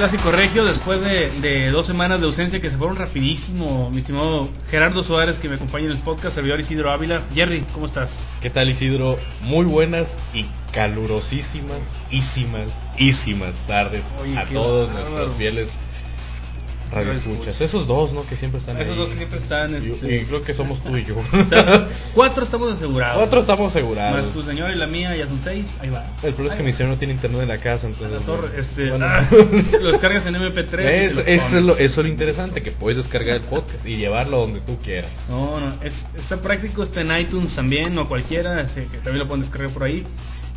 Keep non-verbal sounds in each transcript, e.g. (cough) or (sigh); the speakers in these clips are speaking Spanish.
Clásico Regio? Después de, dos semanas de ausencia que se fueron rapidísimo, mi estimado Gerardo Suárez que me acompaña en el podcast, servidor Isidro Ávila. Jerry, ¿cómo estás? ¿Qué tal Isidro? Muy buenas y calurosísimas, ísimas, ísimas tardes a todos nuestros fieles Radio escuchas. Esos dos, ¿no? Que siempre están Esos dos que siempre están. Este... Y creo que somos tú y yo. (laughs) cuatro estamos asegurados. Cuatro estamos asegurados. Más tu señora y la mía, ya son seis. Ahí va. El problema es que mi señor no tiene internet en la casa, entonces. La torre, este. Ah, (laughs) los cargas en MP3. Es, eso, es lo, eso es lo interesante, que puedes descargar el podcast y llevarlo donde tú quieras. No, no. Es, está práctico, está en iTunes también, o cualquiera. que también lo pueden descargar por ahí.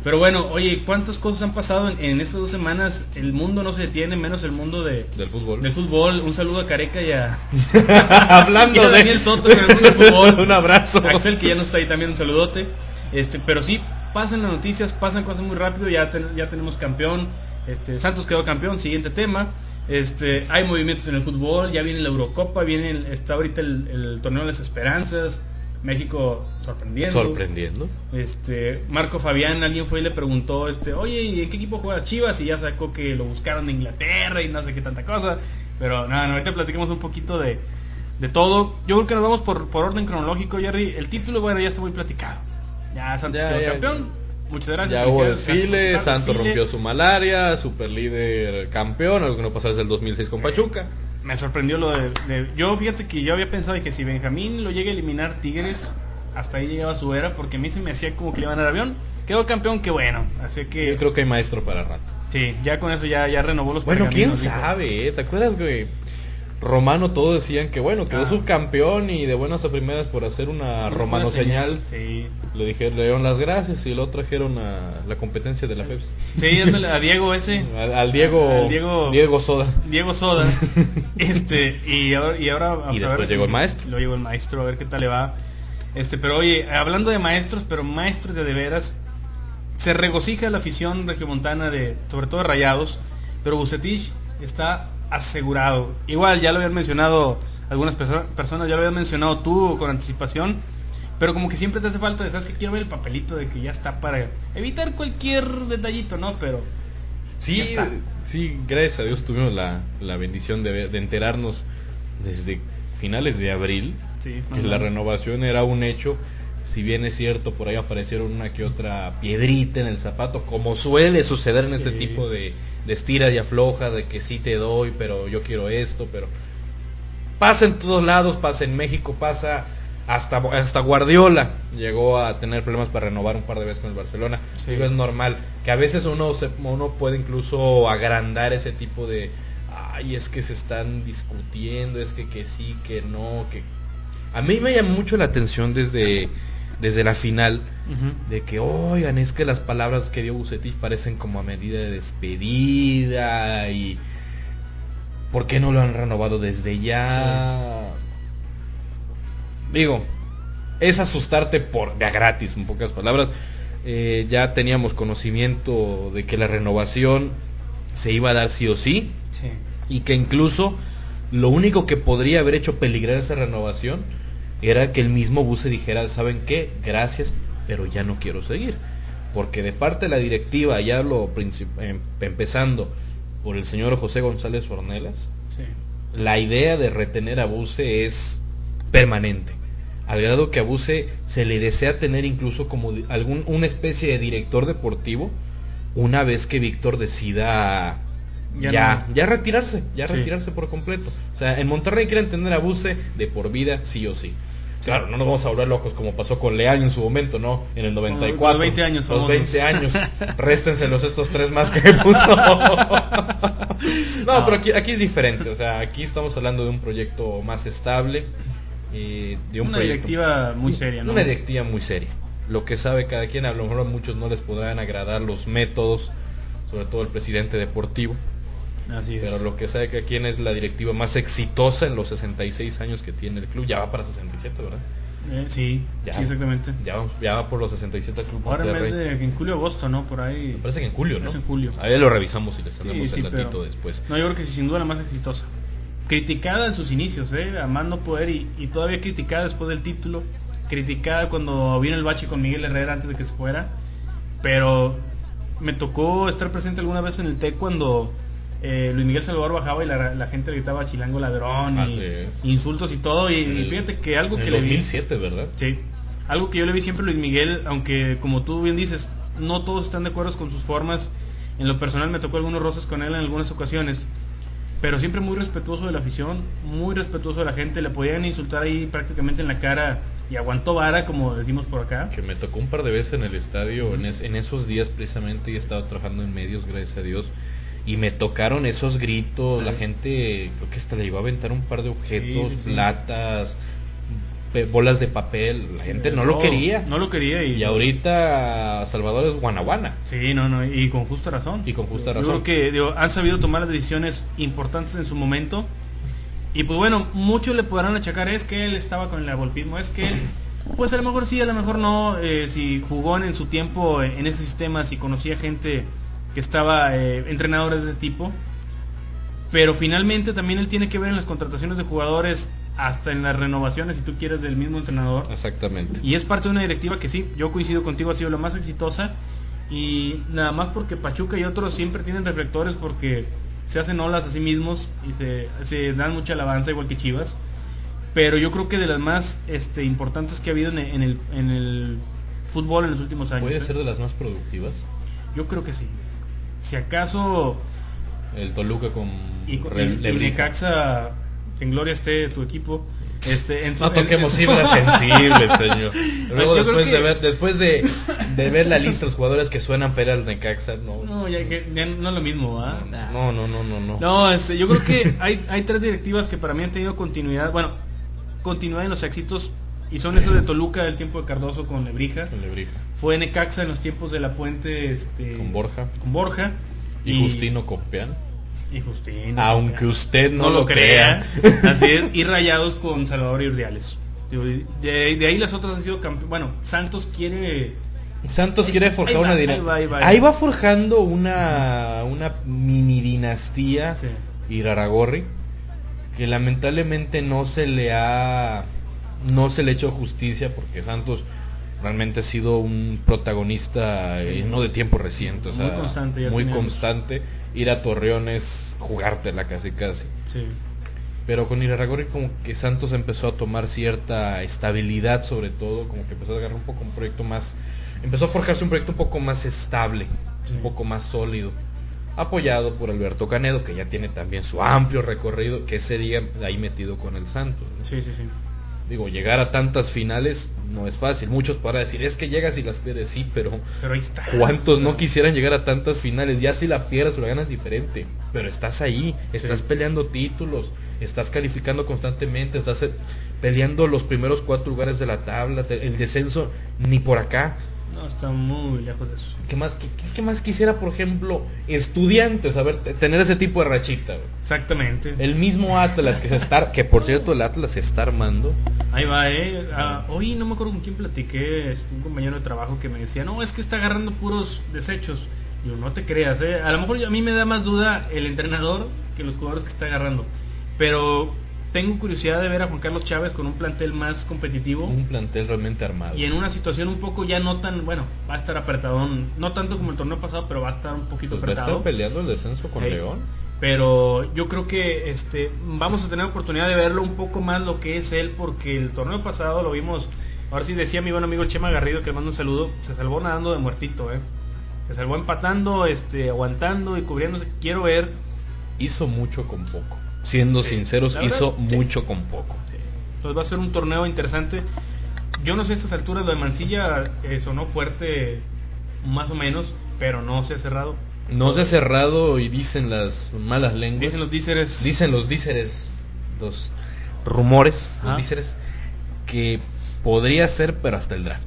Pero bueno, oye, ¿cuántas cosas han pasado en, estas dos semanas? El mundo no se detiene, menos el mundo de, del fútbol. Del fútbol. Un saludo a Careca y a... (laughs) Hablando de... Daniel Soto el mundo del fútbol. (laughs) un abrazo. Axel, que ya no está ahí, también un saludote. Este, pero sí, pasan las noticias, pasan cosas muy rápido, ya, ya tenemos campeón. Este, Santos quedó campeón, siguiente tema. Este, hay movimientos en el fútbol, ya viene la Eurocopa, viene está ahorita el, el torneo de las esperanzas. México sorprendiendo. Sorprendiendo. Este, Marco Fabián, alguien fue y le preguntó, este, oye, ¿y en qué equipo juega Chivas? Y ya sacó que lo buscaron en Inglaterra y no sé qué tanta cosa. Pero nada, ahorita platicamos un poquito de, de todo. Yo creo que nos vamos por, por orden cronológico, Jerry. El título, bueno, ya está muy platicado. Ya Santos quedó campeón. Muchas gracias. Ya hubo desfile, Santos rompió su malaria, super líder campeón, algo que no pasó desde el 2006 con Pachuca me sorprendió lo de, Yo fíjate que yo había pensado que si Benjamín lo llega a eliminar Tigres, hasta ahí llegaba su era, porque a mí se me hacía como que le iban al avión. Quedó campeón, qué bueno. Así que... Yo creo que hay maestro para rato. Sí, ya con eso ya, ya renovó los Bueno, quién sabe, eh? ¿te acuerdas, güey? Romano todos decían que bueno, quedó ah. subcampeón y de buenas a primeras por hacer una romano señal. Sí. Le dijeron, le dieron las gracias y lo trajeron a la competencia de la Pepsi. Sí, a Diego ese. (laughs) al, Diego, Diego, Diego Soda. Diego Soda. (laughs) este, y ahora, y ahora y después llegó el maestro. Lo llegó el maestro, a ver qué tal le va. Este, pero oye, hablando de maestros, pero maestros de de veras, se regocija la afición regiomontana de, sobre todo de Rayados, pero Bucetich está asegurado. Igual, ya lo habían mencionado algunas personas, ya lo habían mencionado tú con anticipación, pero como que siempre te hace falta, sabes que quiero ver el papelito de que ya está para evitar cualquier detallito, ¿no? Pero sí, está. sí, gracias a Dios tuvimos la, la bendición de, de enterarnos desde finales de abril que la renovación era un hecho si bien es cierto, por ahí aparecieron una que otra piedrita en el zapato, como suele suceder en este tipo de, de estira y afloja, de que sí te doy, pero yo quiero esto, pero pasa en todos lados, pasa en México, pasa hasta, hasta Guardiola llegó a tener problemas para renovar un par de veces con el Barcelona. es normal que a veces uno, se, uno puede incluso agrandar ese tipo de, ay, es que se están discutiendo, es que, que sí, que no, que... A mí me llama mucho la atención desde desde la final de que, oigan, es que las palabras que dio Bucetich parecen como a medida de despedida y ¿por qué no lo han renovado desde ya? Digo, es asustarte por de gratis, en pocas palabras. Eh, ya teníamos conocimiento de que la renovación se iba a dar sí o sí, sí. y que incluso lo único que podría haber hecho peligrar esa renovación era que el mismo Buse dijera, ¿saben qué? Gracias, pero ya no quiero seguir. Porque de parte de la directiva, ya lo em, empezando por el señor José González Ornelas, la idea de retener a Buse es permanente. Al grado que a Buse se le desea tener incluso como algún, una especie de director deportivo una vez que Víctor decida ya, ya, retirarse, ya retirarse por completo. O sea, en Monterrey quieren tener a Buse de por vida, sí o sí. Claro, no nos vamos a volver locos como pasó con Leal en su momento, ¿no? En el 94. Los 20 años. Los 20 años. (laughs) Réstenselos estos tres más que puso. (laughs) no, pero aquí, aquí es diferente. O sea, aquí estamos hablando de un proyecto más estable. Y de un una directiva muy seria, ¿no? Una directiva muy seria. Lo que sabe cada quien, a lo mejor a muchos no les podrán agradar los métodos, sobre todo el presidente deportivo pero lo que sabe que quien es la directiva más exitosa en los 66 años que tiene el club, ya va para 67, ¿verdad? Eh, sí, exactamente. Ya, ya, va por los 67 clubes. Ahora en, de, en julio agosto, ¿no? Por ahí. Me parece que en julio, ¿no? en julio. Ahí lo revisamos y les damos el datito después. No, yo creo que sin duda la más exitosa. Criticada en sus inicios, ¿eh? Amando poder y, y todavía criticada después del título. Criticada cuando vino el bache con Miguel Herrera antes de que se fuera. Pero me tocó estar presente alguna vez en el TEC cuando eh, Luis Miguel Salvador bajaba y la, gente le gritaba chilango ladrón y insultos y todo y, fíjate que algo que le 2007, ¿verdad? Sí. Algo que yo le vi siempre a Luis Miguel, aunque como tú bien dices, no todos están de acuerdo con sus formas. En lo personal me tocó algunos roces con él en algunas ocasiones, pero siempre muy respetuoso de la afición, muy respetuoso de la gente, le podían insultar ahí prácticamente en la cara y aguantó vara, como decimos por acá. Que me tocó un par de veces en el estadio, en, en esos días precisamente, y he estado trabajando en medios, gracias a Dios y me tocaron esos gritos, la gente creo que hasta le iba a aventar un par de objetos, platas, bolas de papel, la gente no, lo quería. No lo quería y, ahorita Salvador es guanaguana. Sí, no, no, y con justa razón. Y con justa razón. Yo creo que han sabido tomar las decisiones importantes en su momento. Y pues bueno, muchos le podrán achacar es que él estaba con el abolpismo, es que él (coughs) pues a lo mejor sí, a lo mejor no, eh, si jugó en, su tiempo en ese sistema, si conocía gente que estaba eh, entrenador de ese tipo. Pero finalmente también él tiene que ver en las contrataciones de jugadores, hasta en las renovaciones, si tú quieres, del mismo entrenador. Exactamente. Y es parte de una directiva que sí, yo coincido contigo, ha sido la más exitosa. Y nada más porque Pachuca y otros siempre tienen reflectores porque se hacen olas a sí mismos y se, se dan mucha alabanza, igual que Chivas. Pero yo creo que de las más este, importantes que ha habido en, el, en el fútbol en los últimos años. ¿Puede ¿eh? ser de las más productivas? Yo creo que sí. Si acaso. El Toluca con. Y, Necaxa, en gloria esté tu equipo. Este, no toquemos fibras (laughs) sensibles, señor. Luego, después, de ver, después de, de, ver la lista de los jugadores que suenan para el Necaxa, no. No, ya, no es lo mismo, ¿ah? No, no, no, no. No, no este, yo creo que hay, hay tres directivas que para mí han tenido continuidad. Bueno, continuidad en los éxitos. Y son esos de Toluca del tiempo de Cardoso con Lebrija. Con Lebrija. Fue Necaxa en los tiempos de la Puente este, con Borja. Con Borja. Y, Justino Copean. Y Justino. Aunque usted no, lo crea. (laughs) Así es. Y Rayados con Salvador y Urdiales. De, ahí las otras han sido Bueno, Santos quiere. Santos quiere forjar una dinastía. Ahí, va forjando una, una mini dinastía. Sí. Iraragorri. Que lamentablemente no se le ha. No se le ha hecho justicia porque Santos realmente ha sido un protagonista eh, no de tiempo reciente, o sea, muy constante, muy constante. Ir a Torreón es jugártela casi casi. Sí. Pero con Iraragorri como que Santos empezó a tomar cierta estabilidad sobre todo, como que empezó a agarrar un poco un proyecto más, empezó a forjarse un proyecto un poco más estable, un poco más sólido, apoyado por Alberto Canedo, que ya tiene también su amplio recorrido, que sería ahí metido con el Santos. Sí, sí, sí. Digo, llegar a tantas finales no es fácil. Muchos para decir, es que llegas y las pierdes, sí, pero, pero ahí está. ¿cuántos no quisieran llegar a tantas finales? Ya si la pierdes o la ganas diferente, pero estás ahí, estás peleando títulos, estás calificando constantemente, estás eh, peleando los primeros cuatro lugares de la tabla, el descenso ni por acá. No, está muy lejos de eso. ¿Qué más, qué, más quisiera, por ejemplo, estudiantes, a ver, tener ese tipo de rachita? Exactamente. El mismo Atlas que se está, que por cierto el Atlas se está armando. Ahí va, eh. Ah, hoy no me acuerdo con quién platiqué, este, un compañero de trabajo que me decía, no, es que está agarrando puros desechos. Yo, no te creas, eh. A lo mejor a mí me da más duda el entrenador que los jugadores que está agarrando. Pero tengo curiosidad de ver a Juan Carlos Chávez con un plantel más competitivo. Un plantel realmente armado. Y en una situación un poco ya no tan, bueno, va a estar apretado, no tanto como el torneo pasado, pero va a estar un poquito pues apretado. Va a estar peleando el descenso con León. Pero yo creo que este vamos a tener oportunidad de verlo un poco más lo que es él, porque el torneo pasado lo vimos, ahora sí decía mi buen amigo Chema Garrido, que le mando un saludo, se salvó nadando de muertito, eh. Se salvó empatando, este, aguantando y cubriéndose. Quiero ver. Hizo mucho con poco siendo sinceros, hizo mucho con poco. Pues va a ser un torneo interesante. Yo no sé a estas alturas, lo de Mancilla eh, sonó fuerte, más o menos, pero no se ha cerrado. No se ha cerrado y dicen las malas lenguas. Dicen los díceres. Dicen los díceres, los rumores, los díceres, que podría ser, pero hasta el draft.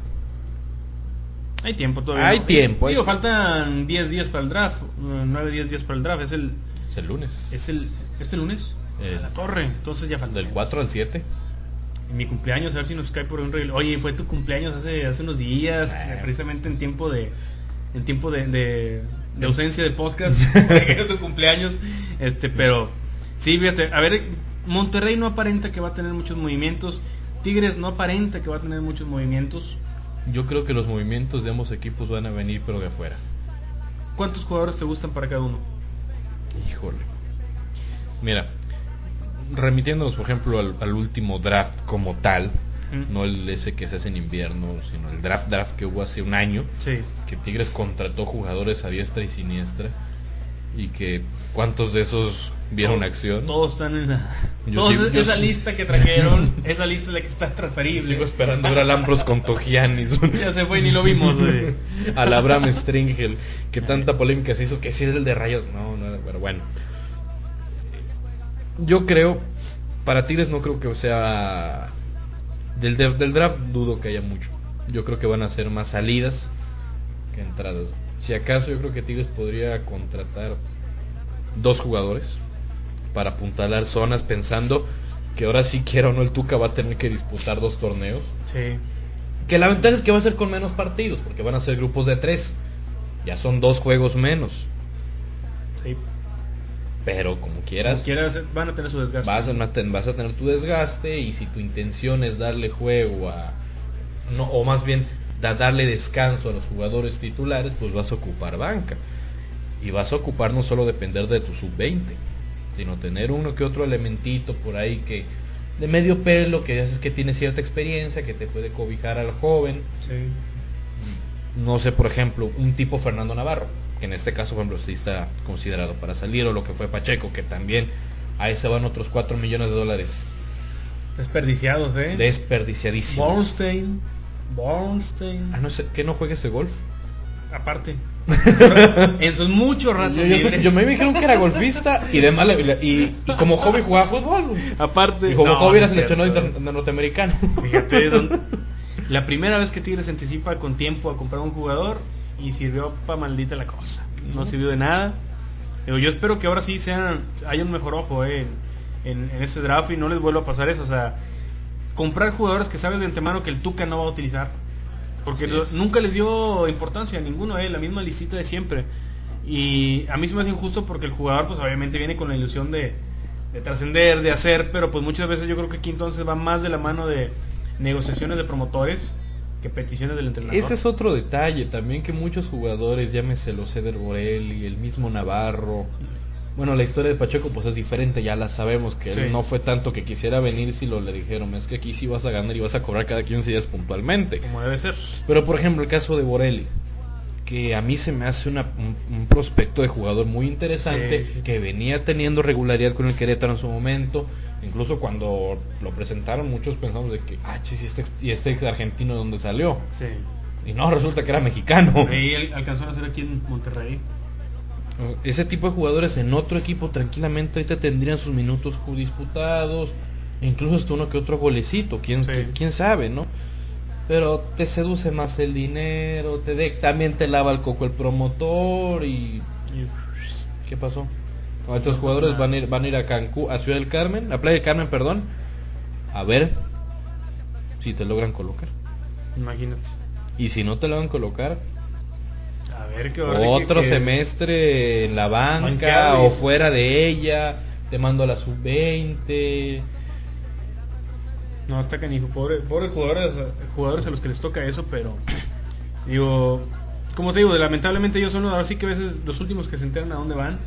Hay tiempo todavía. Hay tiempo. Digo, faltan 10 días para el draft, 9, 10 días para el draft. Es el, es el lunes. Es el, ¿Este lunes? Eh, la torre. Entonces ya falta. Del 4 al 7. Mi cumpleaños, a ver si nos cae por un regalo. Oye, fue tu cumpleaños hace, hace unos días, precisamente en tiempo de en tiempo de, de, ausencia de podcast, (laughs) tu cumpleaños. Este, pero sí, fíjate, a ver, Monterrey no aparenta que va a tener muchos movimientos. Tigres no aparenta que va a tener muchos movimientos. Yo creo que los movimientos de ambos equipos van a venir, pero de afuera. ¿Cuántos jugadores te gustan para cada uno? Híjole. Mira, remitiéndonos, por ejemplo, al, último draft como tal, no el ese que se hace en invierno, sino el draft draft que hubo hace un año, que Tigres contrató jugadores a diestra y siniestra y que cuántos de esos vieron acción. Todos están en la esa lista que trajeron, (laughs) esa lista de la que está transferible. Sigo esperando ver a Lambros con Togianis. (laughs) ya se fue ni lo vimos, (laughs) Al Abraham Stringel, que tanta polémica se hizo que si es el de rayos, no, no, pero bueno. Yo creo, para Tigres no creo que sea... Del, del draft dudo que haya mucho. Yo creo que van a ser más salidas que entradas. Si acaso yo creo que Tigres podría contratar dos jugadores para apuntalar zonas pensando que ahora sí quiera o no el Tuca va a tener que disputar dos torneos. Sí. Que la ventaja es que va a ser con menos partidos, porque van a ser grupos de tres. Ya son dos juegos menos. Sí. Pero como quieras. quieras, van a tener su desgaste. Vas a, vas a tener tu desgaste y si tu intención es darle juego a. No, o más bien da, darle descanso a los jugadores titulares, pues vas a ocupar banca. Y vas a ocupar no solo depender de tu sub-20, sino tener uno que otro elementito por ahí que de medio pelo, que ya que tiene cierta experiencia, que te puede cobijar al joven. No sé, por ejemplo, un tipo Fernando Navarro en este caso, por ejemplo, sí está considerado para salir, o lo que fue Pacheco, que también a ese van otros 4 millones de dólares. Desperdiciados, ¿eh? Desperdiciadísimos. Bornstein. Bornstein. Ah, no sé, ¿que no juegue ese golf? Aparte. (laughs) en sus muchos ratos yo, me dijeron que era golfista y de mal, y, como hobby jugaba fútbol. Aparte. Y como hobby era seleccionado norteamericano. Fíjate, (laughs) la primera vez que Tigres se anticipa con tiempo a comprar un jugador y sirvió para maldita la cosa. No sirvió de nada. Pero yo espero que ahora sí sean, haya un mejor ojo eh, en, en, ese draft y no les vuelva a pasar eso. O sea, comprar jugadores que sabes de antemano que el Tuca no va a utilizar. Porque nunca les dio importancia a ninguno, eh, la misma listita de siempre. Y a mí se me hace injusto porque el jugador pues obviamente viene con la ilusión de, de trascender, de hacer, pero pues muchas veces yo creo que aquí entonces va más de la mano de negociaciones de promotores que peticiones del entrenador. Ese es otro detalle también que muchos jugadores, llámese los Ceder y el mismo Navarro. Bueno, la historia de Pacheco pues es diferente, ya la sabemos que él no fue tanto que quisiera venir si lo le dijeron, es que aquí sí vas a ganar y vas a cobrar cada 15 días puntualmente. Como debe ser. Pero por ejemplo, el caso de Borelli, que a mí se me hace una, un, prospecto de jugador muy interesante, que venía teniendo regularidad con el Querétaro en su momento, incluso cuando lo presentaron muchos pensamos de que, ah, chis, ¿y este, y este argentino de dónde salió? Sí. Y no, resulta que era mexicano. Y alcanzó a nacer aquí en Monterrey. Ese tipo de jugadores en otro equipo tranquilamente ahorita tendrían sus minutos disputados, incluso hasta uno que otro golecito, quién, quién sabe, ¿no? Pero te seduce más el dinero, te de, también te lava el coco el promotor y, ¿qué pasó? Estos jugadores van a ir van a ir a Cancún, a Ciudad del Carmen, a Playa del Carmen, perdón, a ver si te logran colocar. Imagínate. Y si no te logran colocar, a ver qué otro semestre en la banca o fuera de ella, te mando a la sub 20 no, está canijo. Pobre, pobre jugadores, jugadores a los que les toca eso, pero. (clears throat) Digo, como te digo, lamentablemente ellos son ahora sí que a veces los últimos que se enteran a dónde van.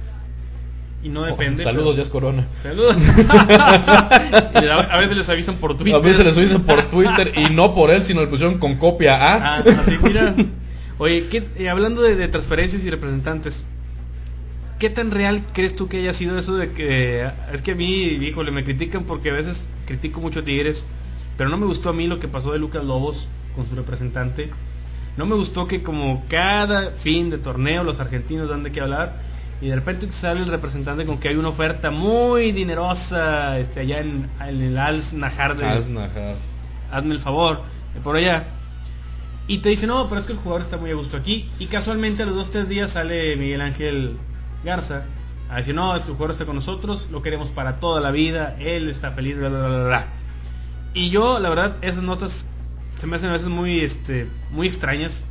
Y no oh, depende. saludos, ya es Corona. Saludos. (laughs) a veces les avisan por Twitter. A veces les avisan por Twitter y no por él, sino le pusieron con copia a. Ah, así, mira. Oye, ¿qué, eh, hablando de, de transferencias y representantes, ¿Qué tan real crees tú que haya sido eso de que es que a mí, híjole, me critican porque a veces critico mucho a Tigres pero no me gustó a mí lo que pasó de Lucas Lobos con su representante. No me gustó que como cada fin de torneo los argentinos dan de qué hablar y de repente sale el representante con que hay una oferta muy dinerosa este allá en, el Als Najar de Hazme el favor, por allá. Y te dice, no, pero es que el jugador está muy a gusto aquí. Y casualmente a los dos, tres días sale Miguel Ángel Garza a decir, no, es que el jugador está con nosotros, lo queremos para toda la vida, él está feliz, bla, bla, bla, bla. Y yo, la verdad, esas notas se me hacen a veces muy, este, muy extrañas.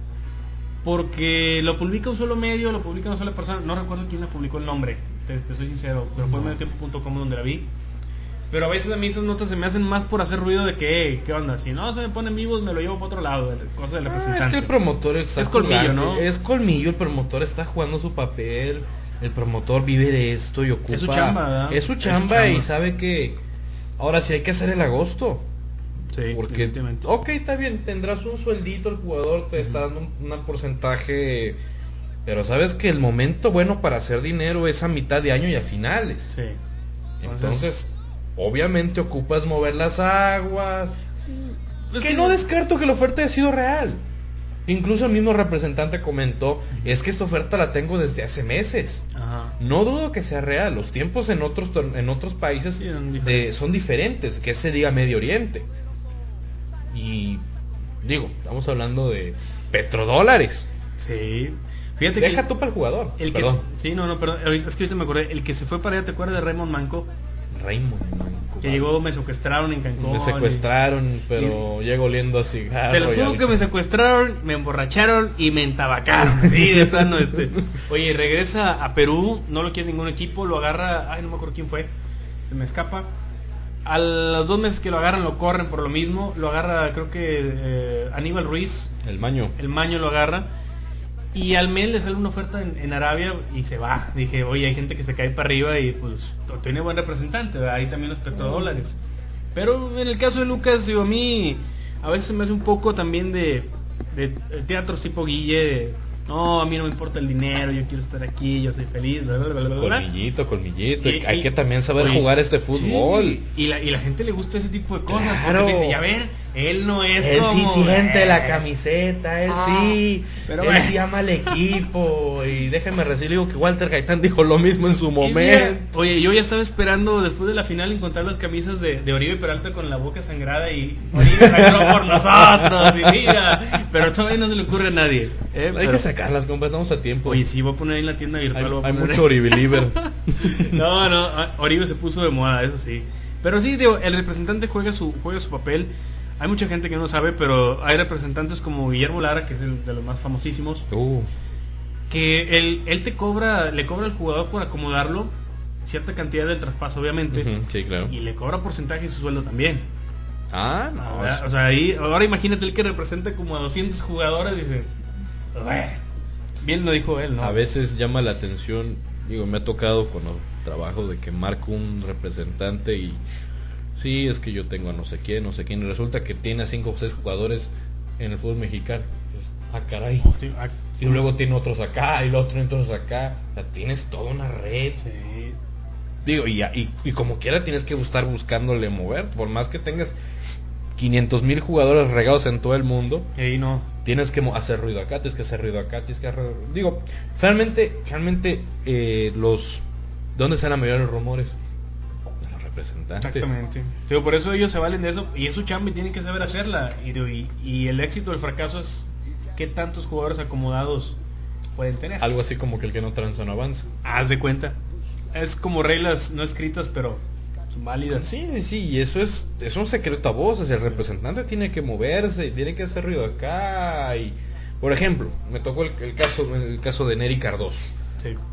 Porque lo publica un solo medio, lo publica una sola persona. No recuerdo quién le publicó el nombre, te, soy sincero, pero fue medio tiempo.com donde la vi. Pero a veces a mí esas notas se me hacen más por hacer ruido de que, ¿qué onda? Si no se me ponen vivos, me lo llevo para otro lado, cosa del representante. Ah, es que el promotor está Es colmillo, ¿no? Es colmillo, el promotor está jugando su papel. El promotor vive de esto y ocupa. Es su chamba, ¿verdad? Es su chamba, y sabe que. Ahora sí hay que hacer el agosto. Sí, porque, ok, está bien, tendrás un sueldito, el jugador te está dando un, porcentaje, pero sabes que el momento bueno para hacer dinero es a mitad de año y a finales. Sí. Entonces obviamente ocupas mover las aguas. que, no descarto que la oferta haya sido real. Incluso el mismo representante comentó, es que esta oferta la tengo desde hace meses. No dudo que sea real. Los tiempos en otros en otros países son, diferentes. que se diga Medio Oriente. Y digo, estamos hablando de petrodólares. Sí. Fíjate Deja tú para el jugador. El que, sí, no, no, perdón. Es que ahorita me acordé. El que se fue para allá, ¿te acuerdas de Raymond Manco? Raymond. Que llegó, me secuestraron en Cancún. Me secuestraron, pero llego oliendo a cigarro. Te lo juro que me secuestraron, me emborracharon y me entabacaron. (laughs) sí, de plano, este. Oye, regresa a Perú, no lo quiere ningún equipo, lo agarra, ay, no me acuerdo quién fue, se me escapa. A los dos meses que lo agarran lo corren por lo mismo, lo agarra creo que eh, Aníbal Ruiz. El Maño. El Maño lo agarra y al mes le sale una oferta en, Arabia y se va. Dije, oye, hay gente que se cae para arriba y pues tiene buen representante, ahí también los petrodólares. Pero en el caso de Lucas, digo, a mí a veces me hace un poco también de, de, de teatros tipo Guille, no, a mí no me importa el dinero, yo quiero estar aquí, yo soy feliz, bla, bla, bla, Colmillito, colmillito. hay que también saber jugar este fútbol. y, la, y la gente le gusta ese tipo de cosas. Claro. Porque dice, ya ver, él no es él como... sí siente la camiseta, él ah, sí. Pero él sí ama al equipo. y déjenme decir, digo que Walter Gaitán dijo lo mismo en su momento. oye, yo ya estaba esperando después de la final encontrar las camisas de, de Oribe Peralta con la boca sangrada y Oribe sangró por nosotros. Y mira, pero todavía no se le ocurre a nadie. ¿eh? Hay que sacarlas, compas, estamos a tiempo. Oye, sí, voy a poner ahí en la tienda virtual. Hay, mucho Oribe Liber. (laughs) no, no, Oribe se puso de moda, eso sí. Pero sí, digo, el representante juega su, juega su papel. Hay mucha gente que no sabe, pero hay representantes como Guillermo Lara, que es el de los más famosísimos, uh. que él, él te cobra, le cobra al jugador por acomodarlo cierta cantidad del traspaso, obviamente. sí, claro. Y le cobra porcentaje de su sueldo también. Ah, no. O sea, ahí, ahora imagínate el que representa como a 200 jugadores, dice, bien lo dijo él, ¿no? A veces llama la atención, digo, me ha tocado cuando trabajo de que marco un representante y sí, es que yo tengo a no sé quién, no sé quién, y resulta que tiene a cinco o seis jugadores en el fútbol mexicano. Pues, ah, caray. Ah, y luego tiene otros acá, y luego tiene otros acá. O sea, tienes toda una red. Digo, y, y, como quiera tienes que estar buscándole mover, por más que tengas 500 mil jugadores regados en todo el mundo. Y no. Tienes que hacer ruido acá, tienes que hacer ruido acá, tienes que hacer ruido. Digo, realmente, realmente eh, los... ¿Dónde están la mayoría de los rumores? los representantes. Exactamente. Digo, por eso ellos se valen de eso y es su chamba y tienen que saber hacerla. Y, y, y el éxito el fracaso es qué tantos jugadores acomodados pueden tener. Algo así como que el que no transa no avanza. Haz de cuenta. Es como reglas no escritas, pero son válidas. Sí, sí, y eso es, es un secreto a voces. El representante tiene que moverse, tiene que hacer ruido acá. Y, por ejemplo, me tocó el, caso, el caso de Neri Cardoso.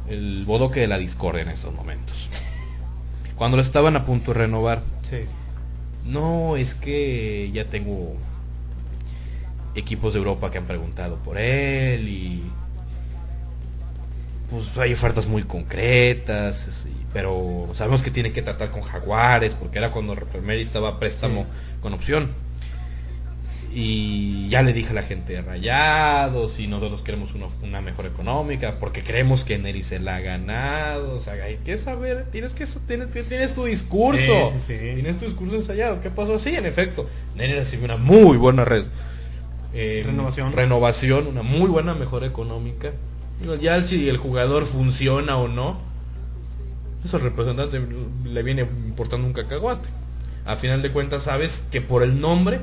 El bodoque de la discordia en estos momentos. Cuando lo estaban a punto de renovar. No, es que ya tengo equipos de Europa que han preguntado por él y pues hay ofertas muy concretas, pero sabemos que tiene que tratar con Jaguares porque era cuando Meri estaba préstamo con opción. Y ya le dije a la gente rayados y nosotros queremos una, mejor económica porque creemos que Neri se la ha ganado. O sea, hay que saber, tienes que tienes, tienes tu discurso. Tienes tu discurso ensayado. ¿Qué pasó? Sí, en efecto. Neri recibe una muy buena red. Eh, renovación. renovación, una muy buena mejora económica. Ya si el jugador funciona o no, eso al representante le viene importando un cacahuate. A final de cuentas sabes que por el nombre,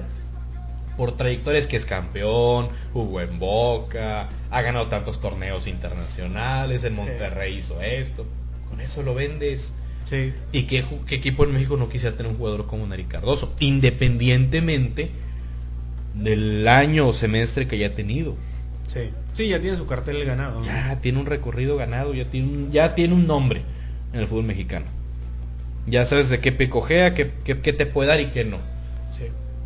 por trayectorias que es campeón, jugó en Boca, ha ganado tantos torneos internacionales, en Monterrey hizo esto, con eso lo vendes. Sí. ¿Y qué, equipo en México no quisiera tener un jugador como Neri Cardoso? Independientemente del año o semestre que haya tenido. Sí. sí, ya tiene su cartel ganado. Ya tiene un recorrido ganado, ya tiene ya tiene un nombre en el fútbol mexicano. Ya sabes de qué pecojea, qué, qué, te puede dar y qué no.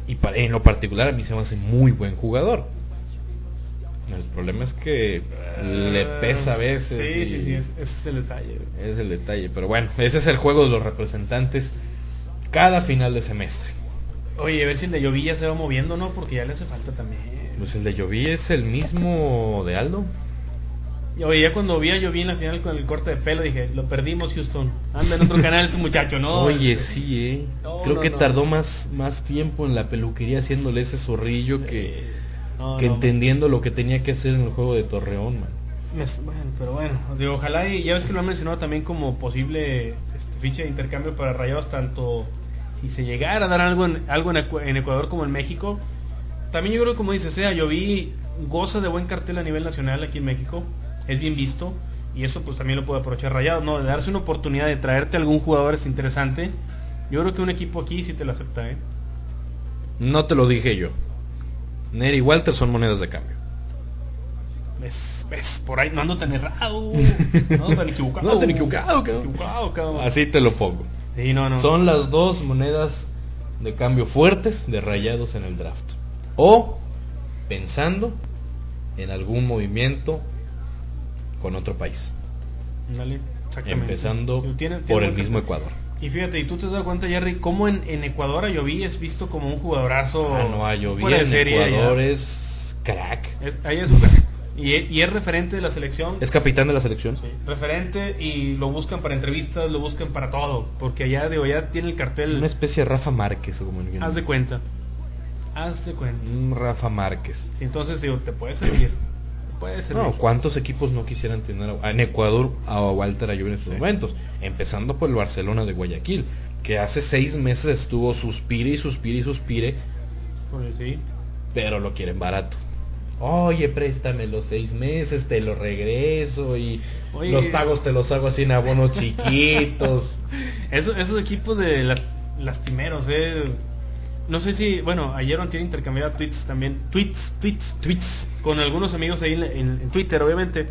Y en lo particular a mí se me hace muy buen jugador. El problema es que le pesa a veces. Sí, sí, sí, ese es el detalle. Es el detalle, pero bueno, ese es el juego de los representantes cada final de semestre. Oye, a ver si el de Llovilla se va moviendo, ¿no? Porque ya le hace falta también. Pues el de Llovilla es el mismo de Aldo. Oye, ya cuando vi a Lloví en la final con el corte de pelo, dije, lo perdimos, Houston. Anda en otro canal este muchacho, ¿no? Oye, sí, ¿eh? Creo que tardó más, más tiempo en la peluquería haciéndole ese zorrillo que, que entendiendo lo que tenía que hacer en el juego de Torreón, man. Bueno, pero bueno, digo, ojalá y ya ves que lo han mencionado también como posible este, ficha de intercambio para Rayados, tanto si se llegara a dar algo en, Ecuador como en México. También yo creo, como dices, sea, yo vi goza de buen cartel a nivel nacional aquí en México es bien visto y eso pues también lo puede aprovechar Rayado, ¿no? De darse una oportunidad de traerte algún jugador es interesante. Yo creo que un equipo aquí sí te lo acepta, ¿eh? No te lo dije yo. Neri y Walter son monedas de cambio. ¿Ves? ¿Ves? Por ahí no ando tan errado. (laughs) No tan equivocado. no tan equivocado, equivocado Así te lo pongo. Sí, no, no. Son las dos monedas de cambio fuertes de rayados en el draft. O pensando en algún movimiento con otro país. Empezando por el mismo Ecuador. Y fíjate, y tú te das cuenta, Jerry, cómo en, Ecuador a Yoví es visto como un jugadorazo. Ah, no, a Yoví en Ecuador es crack. ahí es un crack. Y, es referente de la selección. Es capitán de la selección. referente y lo buscan para entrevistas, lo buscan para todo. Porque allá, digo, ya tiene el cartel. Una especie de Rafa Márquez. Como Haz de cuenta. Haz de cuenta. Un Rafa Márquez. entonces, digo, te puede servir. No, ¿cuántos equipos no quisieran tener en Ecuador a Walter Ayoví en estos momentos? Empezando por el Barcelona de Guayaquil, que hace seis meses estuvo suspire y suspire y suspire. Pues pero lo quieren barato. Oye, préstame los seis meses, te lo regreso y los pagos te los hago así en abonos chiquitos. (laughs) esos equipos de lastimeros, eh no sé si, bueno, ayer tenido intercambiado tweets también, tweets, tweets, tweets, con algunos amigos ahí en, Twitter, obviamente.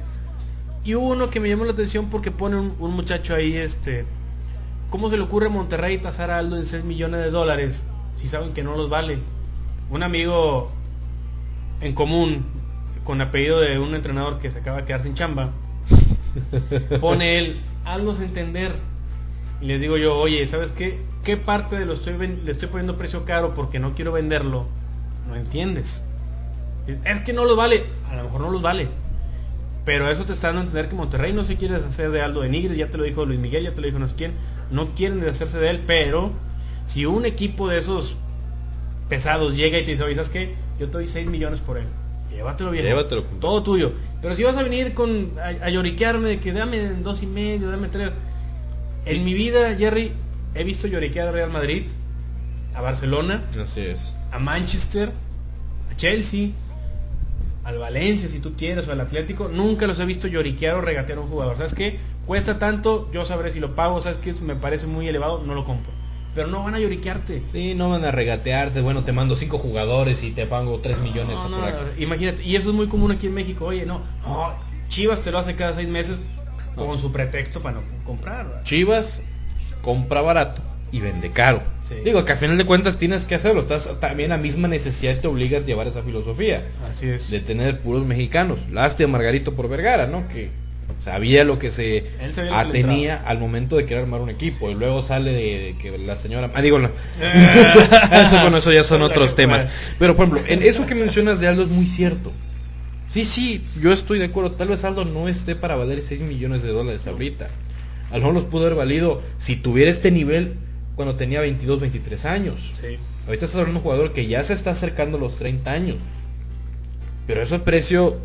Y hubo uno que me llamó la atención porque pone un, muchacho ahí, este, ¿cómo se le ocurre a Monterrey tasar a Aldo en 6 millones de dólares si saben que no los vale? Un amigo en común, con apellido de un entrenador que se acaba de quedar sin chamba, (laughs) pone él, hazlos entender. Y le digo yo, oye, ¿sabes qué? ¿qué parte de lo estoy le estoy poniendo precio caro porque no quiero venderlo? No entiendes. Es que no lo vale. A lo mejor no los vale. Pero eso te está dando a entender que Monterrey no se quiere deshacer de Aldo de Nigre, ya te lo dijo Luis Miguel, ya te lo dijo no sé quién. No quieren deshacerse de él, pero si un equipo de esos pesados llega y te dice, oye, ¿sabes qué? Yo te doy 6 millones por él. Llévatelo bien. Llévatelo. Todo tuyo. Pero si vas a venir con a, lloriquearme que dame dos y medio, dame tres. En mi vida, Jerry, he visto lloriquear al Real Madrid, a Barcelona, Así es. a Manchester, a Chelsea, al Valencia si tú quieres o al Atlético, nunca los he visto lloriquear o regatear a un jugador. ¿Sabes qué? Cuesta tanto, yo sabré si lo pago, ¿sabes qué? Me parece muy elevado, no lo compro. Pero no van a lloriquearte. Sí, no van a regatearte. Bueno, te mando cinco jugadores y te pago tres millones. No, imagínate. Y eso es muy común aquí en México. Oye, no, Chivas te lo hace cada seis meses con su pretexto para no comprar. Chivas compra barato y vende caro. Digo que a final de cuentas tienes que hacerlo, estás también a misma necesidad te obliga a llevar esa filosofía Así es. de tener puros mexicanos. Lástima Margarito por Vergara, ¿no? Que sabía lo que se atenía al momento de querer armar un equipo y luego sale de, que la señora ah, digo (laughs) eso con eso ya son (laughs) otros temas pero por ejemplo en eso que mencionas de Aldo es muy cierto sí sí yo estoy de acuerdo tal vez Aldo no esté para valer 6 millones de dólares ahorita a lo mejor los pudo haber valido si tuviera este nivel cuando tenía 22, 23 años. Sí. Ahorita estás hablando de un jugador que ya se está acercando a los 30 años. Pero ese precio,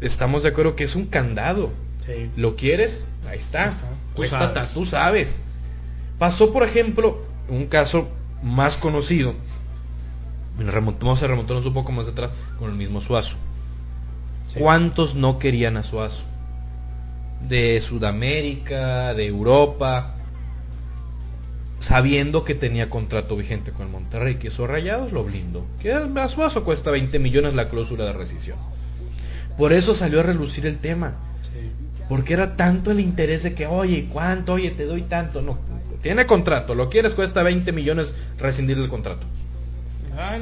estamos de acuerdo que es un candado. Sí. ¿Lo quieres? Ahí está. Tú, sabes. tú sabes. Pasó, por ejemplo, un caso más conocido. Vamos a remontarnos un poco más atrás con el mismo Suazo. ¿Cuántos no querían a Suazo? De Sudamérica, de Europa, sabiendo que tenía contrato vigente con el Monterrey, que esos rayados lo blindó. Que a Suazo cuesta 20 millones la cláusula de rescisión. Por eso salió a relucir el tema. Porque era tanto el interés de que, oye, ¿cuánto? Oye, te doy tanto. No, tiene contrato, lo quieres, cuesta 20 millones rescindir el contrato.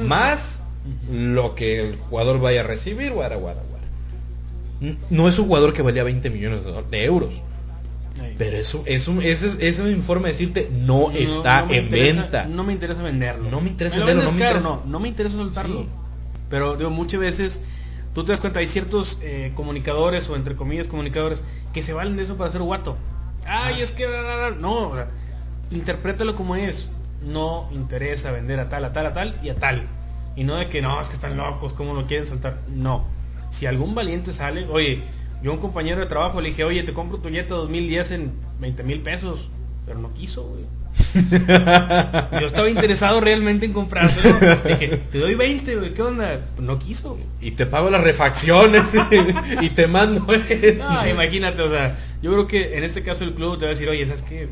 Más lo que el jugador vaya a recibir, guara, guara, guara. No es un jugador que valía 20 millones de euros. Pero eso, eso, ese, ese informe decirte no, está en venta. No me interesa venderlo. No me interesa venderlo. no, me interesa... no, no me interesa soltarlo. Pero digo, muchas veces tú te das cuenta, hay ciertos eh, comunicadores o entre comillas comunicadores que se valen de eso para hacer guato. Ay, es que no, interprétalo como es. No interesa vender a tal, a tal, a tal y a tal. Y no de que no, es que están locos, ¿cómo lo quieren soltar? No. Si algún valiente sale, oye, yo a un compañero de trabajo le dije, oye, te compro tu Jetta 2010 en 20 mil pesos. Pero no quiso, güey. (laughs) yo estaba interesado realmente en comprárselo. Dije, te doy 20, güey, ¿qué onda? No quiso. Y te pago las refacciones (laughs) y te mando eso. No, imagínate, o sea, yo creo que en este caso el club te va a decir, oye, ¿sabes qué?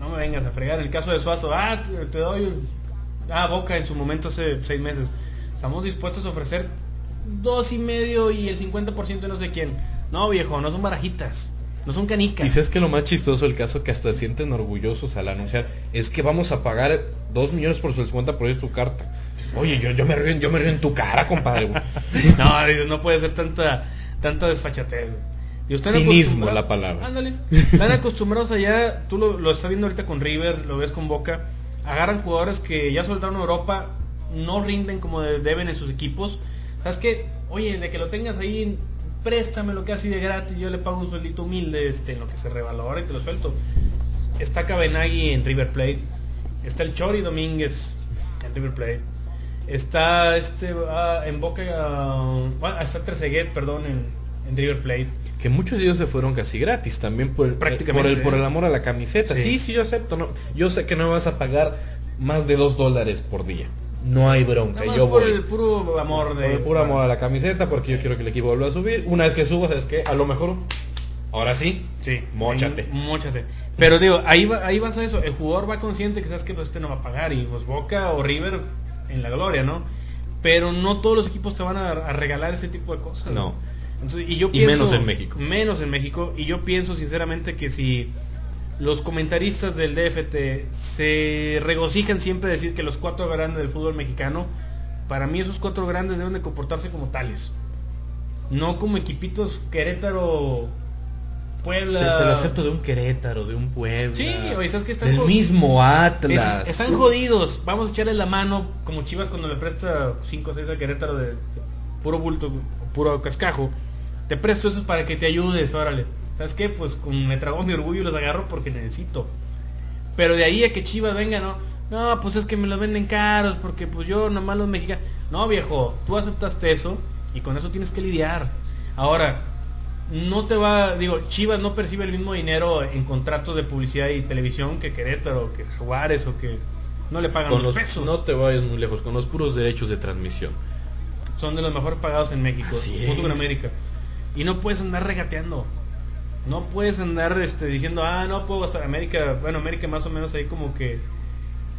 No me vengas a fregar. En el caso de Suazo, ah, te, doy. Ah, Boca en su momento hace seis meses. Estamos dispuestos a ofrecer dos y medio y el 50% de no sé quién. No, viejo, no son barajitas. No son canicas. Y sabes que lo más chistoso el caso que hasta se sienten orgullosos al anunciar es que vamos a pagar dos millones por su 50 por tu carta. Oye, yo, yo me río, yo me río en tu cara, compadre. (laughs) no, no puede ser tanta tanta desfachatez. Y Cinismo la palabra. Ándale. Están acostumbrados allá, tú lo, lo estás viendo ahorita con River, lo ves con Boca. Agarran jugadores que ya soltaron Europa, no rinden como deben en sus equipos. ¿Sabes qué? Oye, de que lo tengas ahí préstamelo casi de gratis, yo le pago un sueldito humilde este, en lo que se revalora y te lo suelto. Está Cabenagui en River Plate, está el Chori Domínguez en River Plate, está este ah, en Boca, uh, está Trezeguet, perdón, en, River Plate. Que muchos de ellos se fueron casi gratis también por, el, por, el, por el amor a la camiseta. Sí, sí, yo acepto. No, yo sé que no vas a pagar más de dos dólares por día no hay bronca. yo por el puro amor de. Por el puro amor a la camiseta, porque yo quiero que el equipo vuelva a subir. Una vez que subas, es que a lo mejor. Ahora sí, sí, mochate. Mochate. Pero digo, ahí, va, ahí vas a eso. El jugador va consciente que sabes que pues, este no va a pagar. Y pues Boca o River en la gloria, ¿no? Pero no todos los equipos te van a, regalar ese tipo de cosas. No. y, yo pienso, menos en México. Menos en México. Y yo pienso sinceramente que si los comentaristas del DFT se regocijan siempre decir que los cuatro grandes del fútbol mexicano, para mí esos cuatro grandes deben de comportarse como tales. No como equipitos Querétaro, Puebla. Te, lo acepto de un Querétaro, de un Puebla. Sí, oye, ¿sabes que están Del mismo Atlas. están jodidos. Vamos a echarle la mano, como Chivas cuando le presta 5 o 6 a Querétaro de, puro bulto, puro cascajo. Te presto eso para que te ayudes, órale. ¿Sabes qué? Pues me tragó mi orgullo y los agarro porque necesito. Pero de ahí a que Chivas venga, no. No, pues es que me los venden caros porque pues yo nomás los mexicanos. No, viejo, tú aceptaste eso y con eso tienes que lidiar. Ahora, no te va, digo, Chivas no percibe el mismo dinero en contratos de publicidad y televisión que Querétaro, que Juárez o que no le pagan los, pesos. No te vayas muy lejos, con los puros derechos de transmisión. Son de los mejor pagados en México, junto con América. Y no puedes andar regateando. No puedes andar este, diciendo, ah, no puedo gastar América. Bueno, América más o menos ahí como que.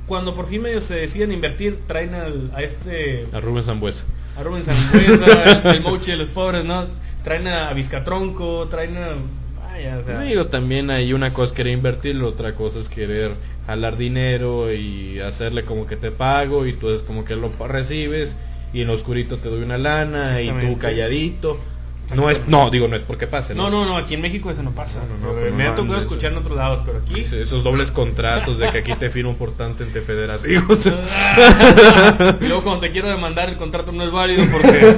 Cuando por fin medio se deciden invertir, traen al, a este. A Rubén Zambuesa. A Rubén Zambuesa, (laughs) el, moche de los pobres, ¿no? Traen a Vizcatronco, traen a. Vaya, o sea. también hay una cosa es querer invertir, la otra cosa es querer jalar dinero y hacerle como que te pago y tú es como que lo recibes y en lo oscurito te doy una lana y tú calladito. No es, no, digo, no es porque pase. No, no, no, aquí en México eso no pasa. Pues me ha tocado escuchar en otros lados, pero aquí. esos dobles contratos de que aquí te firmo por tanto en federación. (laughs) y luego cuando te quiero demandar el contrato no es válido porque.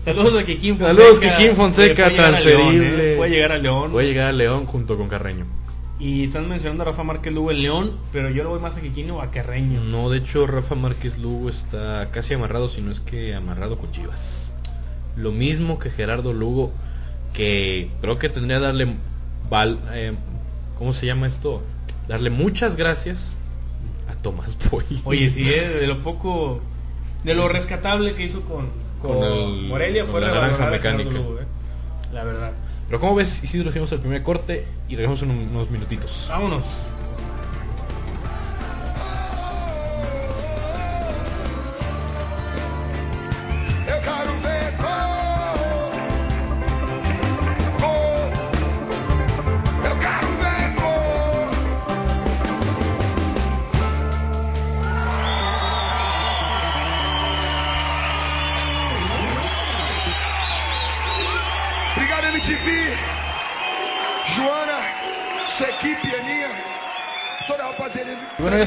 Saludos a Kikín Fonseca. Saludos Kikín Fonseca, transferible. ¿eh? Puede llegar a León. Puede llegar a León junto con Carreño. Y están mencionando a Rafa Márquez Lugo el León, pero yo lo voy más a Quiquino o a Carreño. No, de hecho Rafa Márquez Lugo está casi amarrado, si no es que amarrado con Chivas. Lo mismo que Gerardo Lugo, que creo que tendría que darle, val, eh, ¿cómo se llama esto? Darle muchas gracias a Tomás (laughs) Boy. Oye, sí, eh, de lo poco, de lo rescatable que hizo con, con, el, Morelia fue la naranja mecánica. Lugo, eh, la verdad. Pero como ves, Isidro, hacemos el primer corte y regresamos en unos minutitos. Vámonos.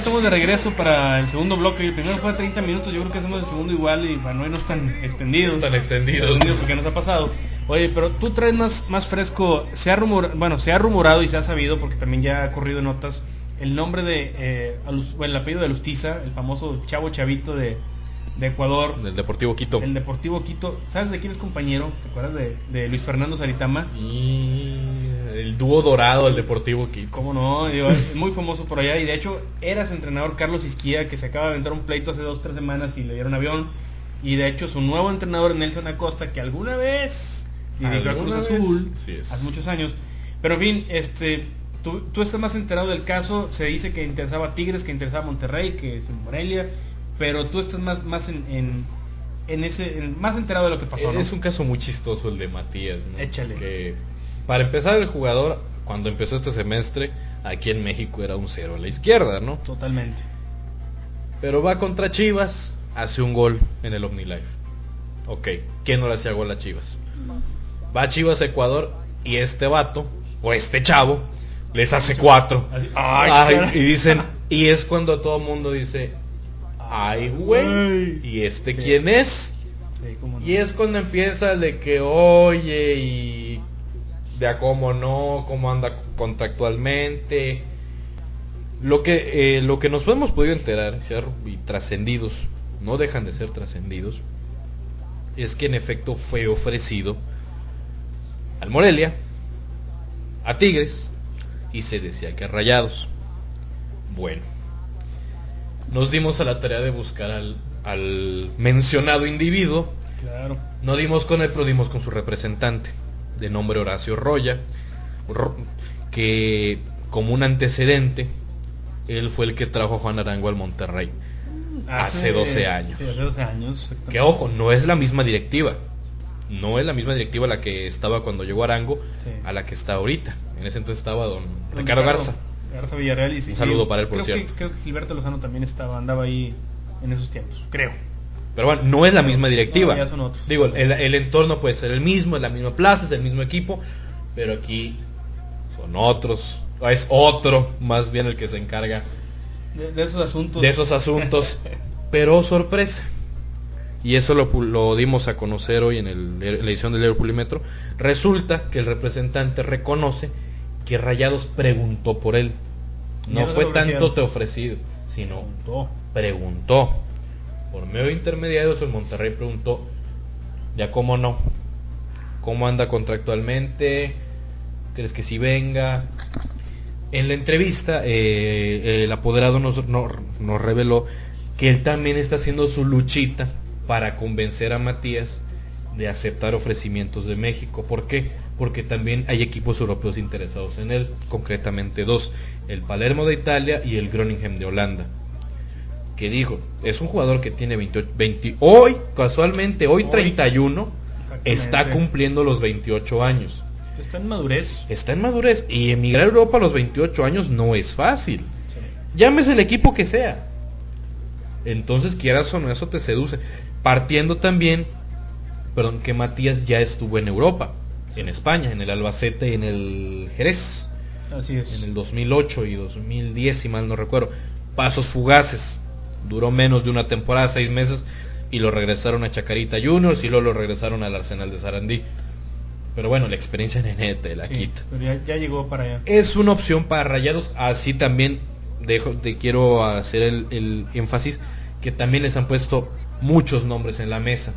Estamos de regreso para el segundo bloque. El primero fue 30 minutos, yo creo que hacemos el segundo igual y para no irnos tan extendidos. Tan extendidos. porque nos ha pasado. Oye, pero tú traes más, más fresco, se ha rumor, bueno, se ha rumorado y se ha sabido, porque también ya ha corrido notas, el nombre de, eh, el apellido de Lustiza, el famoso chavo chavito de, de Ecuador. Del Deportivo Quito. El Deportivo Quito. ¿Sabes de quién es compañero? ¿Te acuerdas de, de Luis Fernando Saritama? Y el dúo dorado del Deportivo Quito. ¿Cómo no? es muy famoso por allá y de hecho era su entrenador Carlos Isquía que se acaba de aventar un pleito hace dos tres semanas y le dieron avión. Y de hecho su nuevo entrenador Nelson Acosta que alguna vez dirigió a Cruz Azul hace muchos años. Pero en fin, este, tú, tú estás más enterado del caso. Se dice que interesaba a Tigres, que interesaba a Monterrey, que es en Morelia pero tú estás más, más en, en, ese, más enterado de lo que pasó. Es un caso muy chistoso el de Matías. Échale. Que, para empezar, el jugador, cuando empezó este semestre, aquí en México era un cero a la izquierda, ¿no? Totalmente. Pero va contra Chivas, hace un gol en el OmniLife. Ok, ¿quién no le hacía gol a Chivas? Va a Chivas Ecuador y este vato, o este chavo, les hace cuatro. y dicen, y es cuando todo el mundo dice, ay, güey, ¿y este quién es? Y es cuando empieza de que, oye, y de a cómo no, cómo anda contractualmente. Lo que, eh, lo que nos hemos podido enterar, y trascendidos, no dejan de ser trascendidos, es que en efecto fue ofrecido al Morelia, a Tigres, y se decía que a Rayados. Bueno, nos dimos a la tarea de buscar al, mencionado individuo. Claro. No dimos con él, pero dimos con su representante, de nombre Horacio Roya, que como un antecedente, él fue el que trajo a Juan Arango al Monterrey hace, 12 años. hace 12 años. Que ojo, no es la misma directiva. No es la misma directiva la que estaba cuando llegó Arango a la que está ahorita. En ese entonces estaba don, Ricardo Garza. Garza Villarreal y Un saludo para él, por creo cierto. Que, creo que Gilberto Lozano también estaba, andaba ahí en esos tiempos, creo. Pero bueno, no es la misma directiva. ya son otros. Digo, el, el, entorno puede ser el mismo, es la misma plaza, es el mismo equipo, pero aquí son otros, es otro, más bien el que se encarga de, esos asuntos. De esos asuntos. (laughs) pero sorpresa. Y eso lo, lo, dimos a conocer hoy en, el, en la edición del Aeropulímetro. Resulta que el representante reconoce que Rayados preguntó por él. No fue tanto te ofrecido, sino preguntó. Por medio de intermediarios el Monterrey preguntó, ya cómo no, cómo anda contractualmente, crees que si venga. En la entrevista eh, el apoderado nos, nos reveló que él también está haciendo su luchita para convencer a Matías de aceptar ofrecimientos de México. ¿Por qué? Porque también hay equipos europeos interesados en él, concretamente dos, el Palermo de Italia y el Groningen de Holanda. Que dijo, es un jugador que tiene 28, 20, hoy, casualmente, hoy, 31, está cumpliendo los 28 años. Está en madurez. Está en madurez. Y emigrar a Europa a los 28 años no es fácil. Llámese el equipo que sea. Entonces, quieras o no, eso te seduce. Partiendo también, perdón, que Matías ya estuvo en Europa en España, en el Albacete y en el Jerez. Así es. En el 2008 y 2010, si mal no recuerdo. Pasos fugaces. Duró menos de una temporada, seis meses, y lo regresaron a Chacarita Juniors y luego lo regresaron al Arsenal de Sarandí. Pero bueno, la experiencia en Nene te la quita. Pero ya, llegó para allá. Es una opción para Rayados. Así también dejo, te quiero hacer el, énfasis que también les han puesto muchos nombres en la mesa.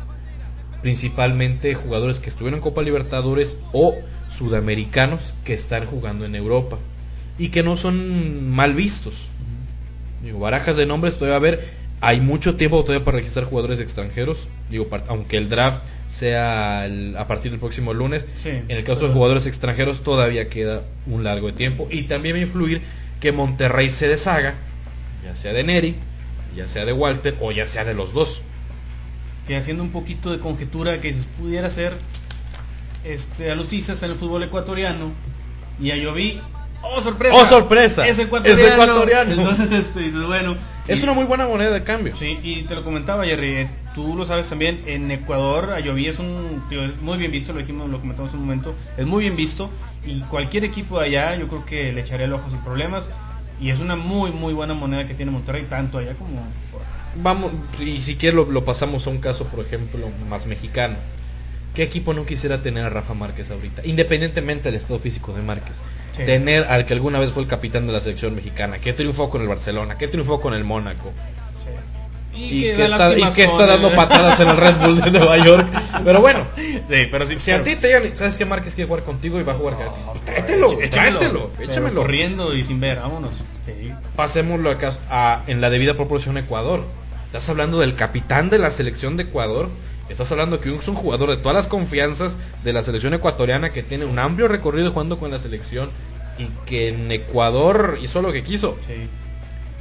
Principalmente jugadores que estuvieron en Copa Libertadores o sudamericanos que están jugando en Europa y que no son mal vistos. Digo, barajas de nombres todavía a ver hay mucho tiempo todavía para registrar jugadores extranjeros. Digo, aunque el draft sea a partir del próximo lunes, en el caso de jugadores extranjeros todavía queda un largo tiempo. Y también va a influir que Monterrey se deshaga, ya sea de Neri, ya sea de Walter o ya sea de los dos. Que haciendo un poquito de conjetura que pudiera ser este, a los en el fútbol ecuatoriano y a Lloví ¡Oh, sorpresa! ¡Oh, sorpresa! Es ecuatoriano. Entonces, este, bueno. Es una muy buena moneda de cambio. Sí, y te lo comentaba, Jerry. Eh, tú lo sabes también. En Ecuador, Ayoví es un. Tío, es muy bien visto, lo dijimos, lo comentamos en un momento. Es muy bien visto. Y cualquier equipo de allá, yo creo que le echaría el ojo sin problemas. Y es una muy, muy buena moneda que tiene Monterrey, tanto allá como. Vamos, y si quieres lo pasamos a un caso, por ejemplo, más mexicano. ¿Qué equipo no quisiera tener a Rafa Márquez ahorita? Independientemente del estado físico de Márquez. Tener al que alguna vez fue el capitán de la selección mexicana, que triunfó con el Barcelona, que triunfó con el Mónaco. Y, que, está, y que está dando patadas en el Red Bull de Nueva York. Pero bueno, pero si, a ti te llaman, ¿sabes que Márquez quiere jugar contigo y va a jugar Tráetelo, échamelo, échamelo. Corriendo y sin ver, vámonos. Pasémoslo acá a, en la debida proporción a Ecuador. Estás hablando del capitán de la selección de Ecuador Estás hablando que es un jugador de todas las confianzas de la selección ecuatoriana que tiene un amplio recorrido jugando con la selección y que en Ecuador hizo lo que quiso.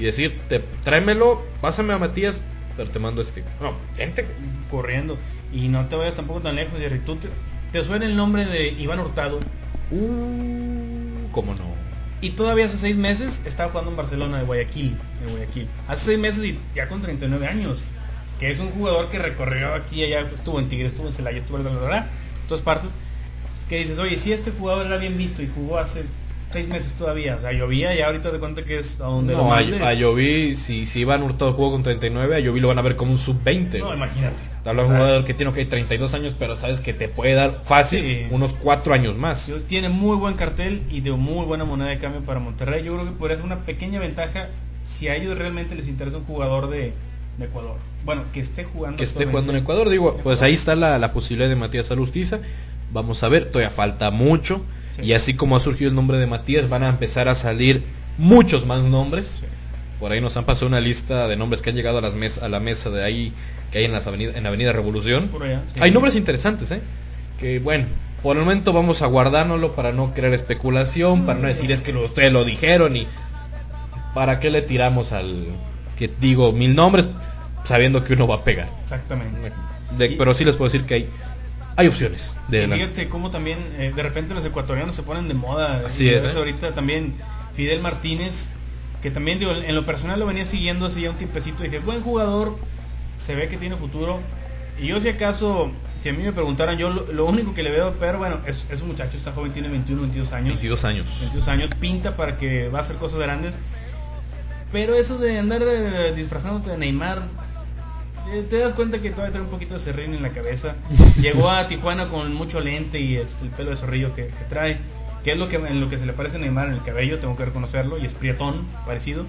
Y decir, te, tráemelo, pásame a Matías, pero te mando este. No, gente corriendo. Y no te vayas tampoco tan lejos, Jerry. ¿Tú te, suena el nombre de Iván Hurtado? Uh, ¿cómo no? Y todavía hace seis meses estaba jugando en Barcelona de Guayaquil, de Guayaquil. Hace seis meses y ya con 39 años que es un jugador que recorrió aquí y allá, estuvo en Tigre, estuvo en Celaya, estuvo en la todas partes, que dices, oye, si este jugador era bien visto y jugó hace seis meses todavía, o sea, llovía y ahorita te cuenta que es a donde no, lo a, a Lloví, si, si Iván Hurtado jugó con 39, a Lloví lo van a ver como un sub-20. No, imagínate. Habla de un jugador que tiene que 32 años, pero sabes que te puede dar fácil unos 4 años más. Tiene muy buen cartel y de muy buena moneda de cambio para Monterrey. Yo creo que podría ser una pequeña ventaja si a ellos realmente les interesa un jugador de, de Ecuador. Bueno, que esté jugando. Que esté jugando en Ecuador, digo, pues ahí está la, posibilidad de Matías Alustiza. Vamos a ver, todavía falta mucho. Y así como ha surgido el nombre de Matías, van a empezar a salir muchos más nombres. Por ahí nos han pasado una lista de nombres que han llegado a, las mes a la mesa de ahí, que hay en, las avenida, en Avenida Revolución. Hay nombres interesantes, ¿eh? Que bueno, por el momento vamos a guardárnoslo para no crear especulación, para no decir es que ustedes lo dijeron y para qué le tiramos al que digo mil nombres sabiendo que uno va a pegar. Exactamente. pero sí les puedo decir que hay hay opciones. De fíjate cómo también eh, de repente los ecuatorianos se ponen de moda. Así es. ¿eh? Ahorita también Fidel Martínez, que también digo, en lo personal lo venía siguiendo hace ya un tiempecito. Dije, buen jugador, se ve que tiene futuro. Y yo si acaso, si a mí me preguntaran, yo lo, único que le veo, pero bueno, es, es, un muchacho, está joven, tiene 21, 22 años. 22 años. 22 años, pinta para que va a hacer cosas grandes. Pero eso de andar eh, disfrazándote de Neymar, te das cuenta que todavía trae un poquito de serrín en la cabeza. (laughs) Llegó a Tijuana con mucho lente y es el pelo de zorrillo que, trae, que es lo que en lo que se le parece a Neymar en el cabello, tengo que reconocerlo, y es prietón, parecido.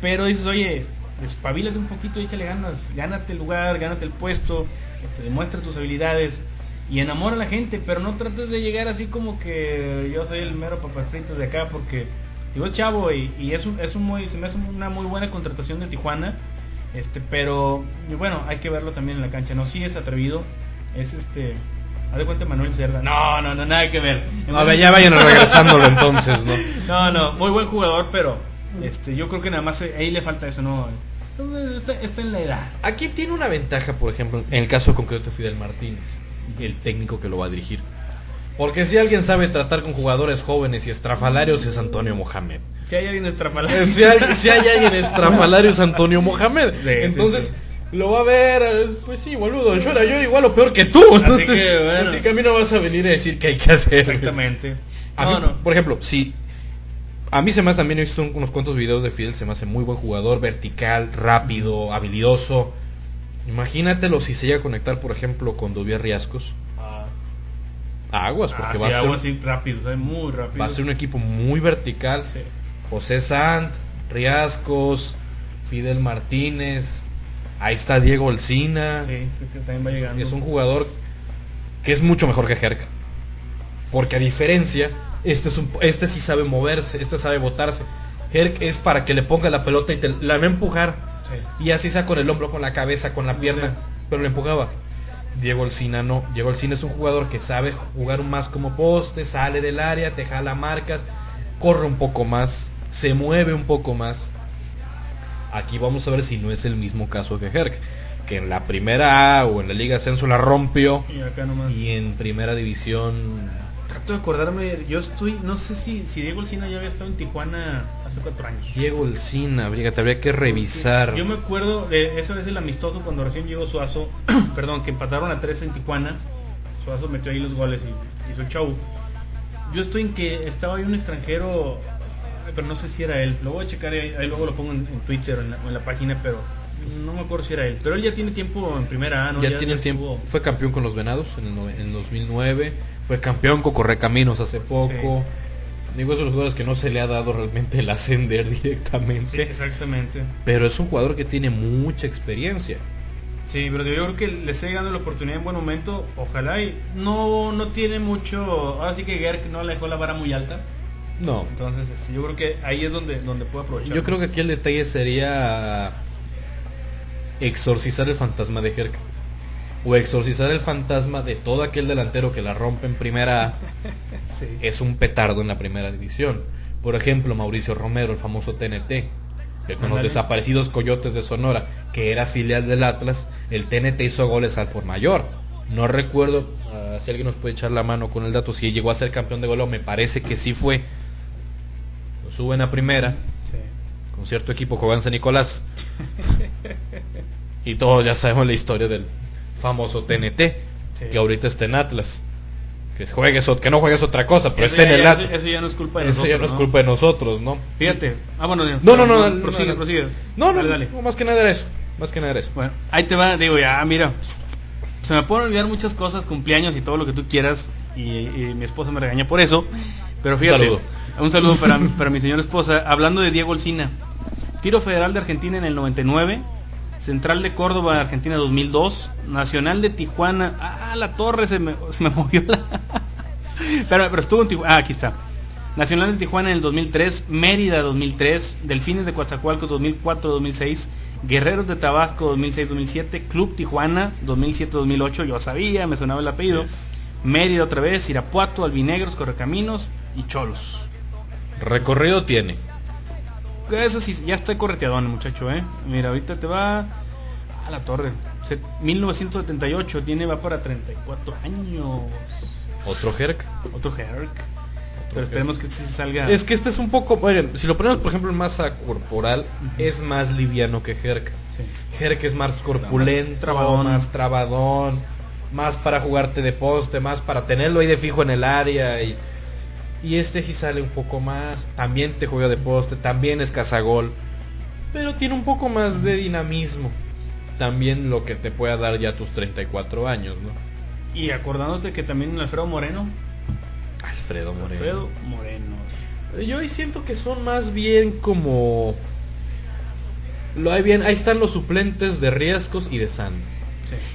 Pero dices, oye, despabilate un poquito, échale ganas, gánate el lugar, gánate el puesto, este, demuestra tus habilidades y enamora a la gente, pero no trates de llegar así como que yo soy el mero frito de acá porque digo chavo y, y es, un, es un muy, se me hace una muy buena contratación de Tijuana este, pero bueno, hay que verlo también en la cancha. No, sí es atrevido. Es este. Haz de cuenta Manuel Cerda. No, no, no, nada que ver. A ver, ya vayan regresándolo entonces, ¿no? (laughs) No, no, muy buen jugador, pero este, yo creo que nada más ahí le falta eso, ¿no? Está, en la edad. Aquí tiene una ventaja, por ejemplo, en el caso concreto de Fidel Martínez, el técnico que lo va a dirigir. Porque si alguien sabe tratar con jugadores jóvenes y estrafalarios es Antonio Mohamed. Si hay alguien estrafalario. Si hay, si hay alguien estrafalario es Antonio Mohamed. Entonces, lo va a ver, pues sí, boludo, yo era yo igual o peor que tú. Así que, bueno. Así que a mí no vas a venir a decir qué hay que hacer. Exactamente. no, no. Por ejemplo, si a mí se me hace también he visto unos cuantos videos de Fidel, se me hace muy buen jugador, vertical, rápido, habilidoso. Imagínatelo si se llega a conectar, por ejemplo, con Dubier Riascos aguas, porque ah, va a ser así rápido, muy rápido. Va a ser un equipo muy vertical. José Sant, Riascos, Fidel Martínez, ahí está Diego Olcina. Sí, que también va llegando. Es un jugador que es mucho mejor que Jerka. Porque a diferencia, este, es un, este sí sabe moverse, este sabe botarse. Herc es para que le ponga la pelota y te la va a empujar. Y así sea con el hombro, con la cabeza, con la pierna. Pero le empujaba. Diego Olcina no. Diego Olcina es un jugador que sabe jugar más como poste, sale del área, te jala marcas, corre un poco más, se mueve un poco más. Aquí vamos a ver si no es el mismo caso que Herc, que en la primera A o en la Liga Ascenso la rompió y, en primera división Trato de acordarme, yo estoy, no sé si, si Diego Olcina ya había estado en Tijuana hace cuatro años. Diego Olcina, te habría que revisar. Yo me acuerdo de esa vez el amistoso cuando recién llegó Suazo, (clears throat) perdón, que empataron a tres en Tijuana. Suazo metió ahí los goles y hizo el show. Yo estoy en que estaba ahí un extranjero, pero no sé si era él. Lo voy a checar ahí, ahí luego lo pongo en, Twitter o en, en la página, pero no me acuerdo si era él, pero él ya tiene tiempo en primera A, ¿no? Ya, tiene tiempo. Fue campeón con los Venados en el, 2009, fue campeón con Correcaminos hace poco. Digo, esos jugadores que no se le ha dado realmente el ascender (laughs) directamente. Sí, exactamente. Pero es un jugador que tiene mucha experiencia. Sí, pero yo creo que le esté dando la oportunidad en buen momento. Ojalá y no, no tiene mucho. Ahora sí que Gerk no le dejó la vara muy alta. No. Entonces, este, yo creo que ahí es donde, donde puede aprovechar. Yo creo que aquí el detalle sería exorcizar el fantasma de Jerka. O exorcizar el fantasma de todo aquel delantero que la rompe en primera (laughs) Es un petardo en la primera división. Por ejemplo, Mauricio Romero, el famoso TNT. con los desaparecidos Coyotes de Sonora, que era filial del Atlas, el TNT hizo goles al por mayor. No recuerdo ah, si alguien nos puede echar la mano con el dato, si llegó a ser campeón de goleo, me parece que sí fue. Lo suben a primera, con cierto equipo en San Nicolás. (laughs) y todos ya sabemos la historia del famoso TNT, que ahorita está en Atlas. Que, juegues, que no juegues otra cosa, pero está en el Atlas. Eso, ya no es culpa de nosotros. ya no, es culpa de nosotros, ¿no? Fíjate. Ah, bueno, no, no, no, no, prosigue, prosigue. No, no, dale, más que nada era eso. Más que nada era eso. Bueno, ahí te va, digo, ya, mira. Se me pueden olvidar muchas cosas, cumpleaños y todo lo que tú quieras. Y, mi esposa me regaña por eso. Pero fíjate. Un saludo. Un saludo para, para mi señora esposa. Hablando de Diego Olcina. Tiro Federal de Argentina en el 99, Central de Córdoba, Argentina 2002, Nacional de Tijuana, ah, la torre se me, se me (laughs) movió la... pero, pero estuvo en Tijuana, ah, aquí está. Nacional de Tijuana en el 2003, Mérida 2003, Delfines de Coatzacoalcos 2004-2006, Guerreros de Tabasco 2006-2007, Club Tijuana 2007-2008, yo sabía, me sonaba el apellido, Mérida otra vez, Irapuato, Albinegros, Correcaminos y Cholos. Recorrido tiene eso sí, ya está correteadón el muchacho, ¿eh? Mira, ahorita te va a la torre. 1978, tiene, va para 34 años. Otro Herc. Otro Herc. Pero esperemos que este sí salga. Es que este es un poco, bueno, si lo ponemos por ejemplo en masa corporal, es más liviano que Herc. Sí. Herc es más corpulento, más trabadón. más trabadón, más para jugarte de poste, más para tenerlo ahí de fijo en el área y y este sí sale un poco más. También te juega de poste, también es cazagol. Pero tiene un poco más de dinamismo. También lo que te pueda dar ya tus 34 años, ¿no? Y acordándote que también Alfredo Moreno. Alfredo Moreno. Alfredo Moreno. Yo ahí siento que son más bien como. Lo hay bien, ahí están los suplentes de Riesgos y de Sand.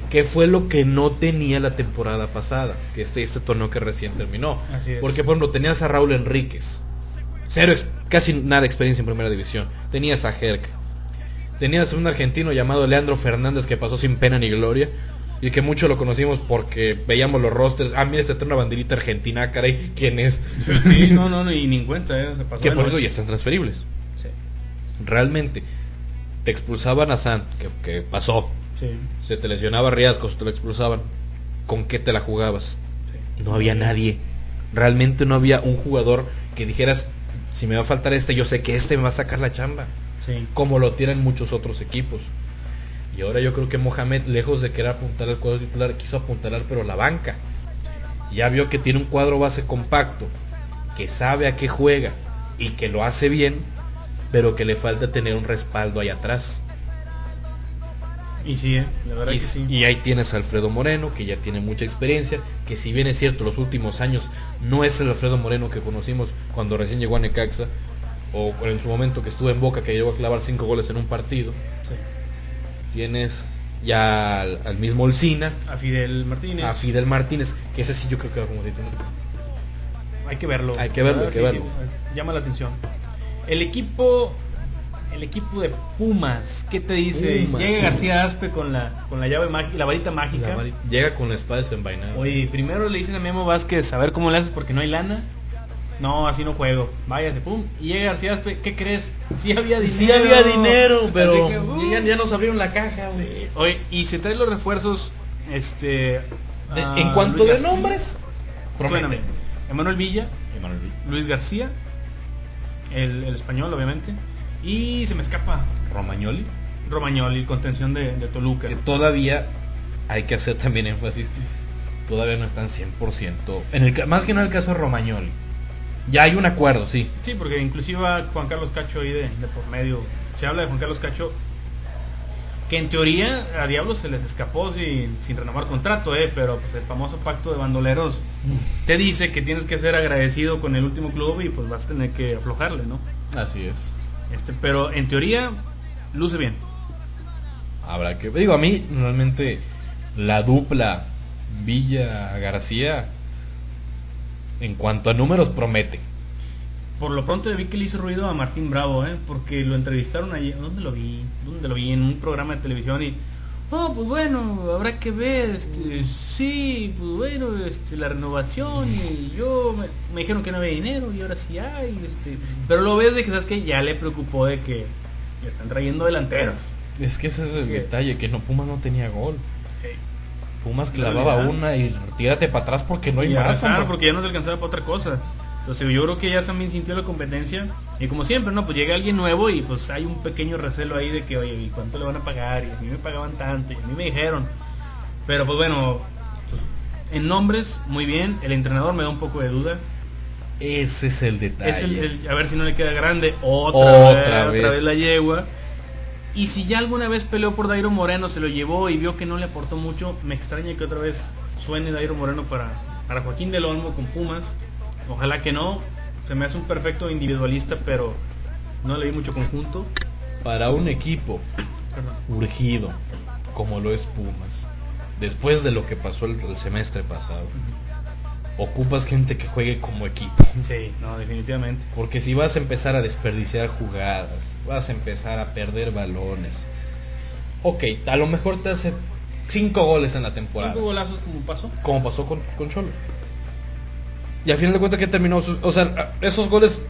Que fue lo que no tenía la temporada pasada, que este, este torneo que recién terminó. Porque, por ejemplo, tenías a Raúl Enríquez, cero, casi nada de experiencia en primera división. Tenías a Herc, tenías a un argentino llamado Leandro Fernández que pasó sin pena ni gloria. Y que mucho lo conocimos porque veíamos los rosters. Ah, mira, está una banderita argentina, caray, ¿quién es? Sí, no, no, no y ni cuenta, ¿eh? que por eso ya están transferibles. Sí. Realmente, te expulsaban a Sant, que, que pasó, se te lesionaba Riascos, te lo expulsaban. ¿Con qué te la jugabas? No había nadie. Realmente no había un jugador que dijeras, si me va a faltar este, yo sé que este me va a sacar la chamba. Como lo tienen muchos otros equipos. Y ahora yo creo que Mohamed, lejos de querer apuntar al cuadro titular, quiso apuntalar pero la banca. Ya vio que tiene un cuadro base compacto, que sabe a qué juega y que lo hace bien, pero que le falta tener un respaldo ahí atrás. Y sí, eh, la verdad y, que sí. y ahí tienes a Alfredo Moreno, que ya tiene mucha experiencia, que si bien es cierto, los últimos años no es el Alfredo Moreno que conocimos cuando recién llegó a Necaxa, o en su momento que estuvo en Boca, que llegó a clavar cinco goles en un partido. Sí. Tienes ya al, al mismo Olcina, A Fidel Martínez. a Fidel Martínez, que ese sí yo creo que va como titular. Hay que verlo. Hay que verlo, La hay que verlo. Llama la atención. El equipo el equipo de Pumas, ¿qué te dice? Pumas. Llega García Aspe con la con la llave mágica, la varita mágica. La varita- Llega con la espada desenvainada. Oye, primero le dicen a Memo Vázquez, a ver cómo le haces porque no hay lana. No, así no juego. Váyase, pum. Y llega García Aspe, ¿qué crees? Sí había dinero. Sí había dinero, pero que, uh. ya, ya nos abrieron la caja. Sí. Oye, y se traen los refuerzos, este... De- en cuanto Luis de García. nombres, promete. Emanuel Villa, Emanuel Villa. Luis García, el, el español, obviamente. Y se me escapa Romagnoli. Romagnoli, contención de, de Toluca. que todavía hay que hacer también énfasis, todavía no están 100%. En el, más que nada el caso de Romagnoli. Ya hay un acuerdo, sí. Sí, porque inclusive Juan Carlos Cacho ahí de, de por medio. Se habla de Juan Carlos Cacho, que en teoría a Diablos se les escapó sin, sin renovar contrato, ¿eh? pero pues el famoso pacto de bandoleros te dice que tienes que ser agradecido con el último club y pues vas a tener que aflojarle, ¿no? Así es. Este, pero en teoría luce bien. Habrá que. Digo, a mí realmente la dupla Villa García, en cuanto a números, promete. Por lo pronto vi que le hizo ruido a Martín Bravo, ¿eh? porque lo entrevistaron ayer. ¿Dónde lo vi? ¿Dónde lo vi? En un programa de televisión y. Oh, pues bueno, habrá que ver. Este, sí, pues bueno, este, la renovación. Y yo me, me dijeron que no había dinero y ahora sí hay. Este, pero lo ves de que, ¿sabes que Ya le preocupó de que le están trayendo delanteros. Es que ese es el ¿Qué? detalle, que no Pumas no tenía gol. Pumas clavaba una y tírate para atrás porque no hay más. claro, porque ya no te alcanzaba para otra cosa. Entonces yo creo que ya también sintió la competencia y como siempre, ¿no? Pues llega alguien nuevo y pues hay un pequeño recelo ahí de que, oye, ¿y cuánto le van a pagar? Y a mí me pagaban tanto y a mí me dijeron. Pero pues bueno, en nombres, muy bien. El entrenador me da un poco de duda. Ese es el detalle. Es el, el- a ver si no le queda grande. Otra, Otra vez, vez. otra vez la yegua. Y si ya alguna vez peleó por Dairo Moreno, se lo llevó y vio que no le aportó mucho, me extraña que otra vez suene Dairo Moreno para, para Joaquín del Olmo con Pumas. Ojalá que no. Se me hace un perfecto individualista, pero no le di mucho conjunto. Para un equipo Perdón. urgido como lo es Pumas, después de lo que pasó el, el semestre pasado, ocupas gente que juegue como equipo. Sí, no, definitivamente. Porque si vas a empezar a desperdiciar jugadas, vas a empezar a perder balones. Ok, a lo mejor te hace cinco goles en la temporada. Cinco golazos como pasó. Como pasó con, con Cholo. Y al final de cuentas que terminó o sea, esos goles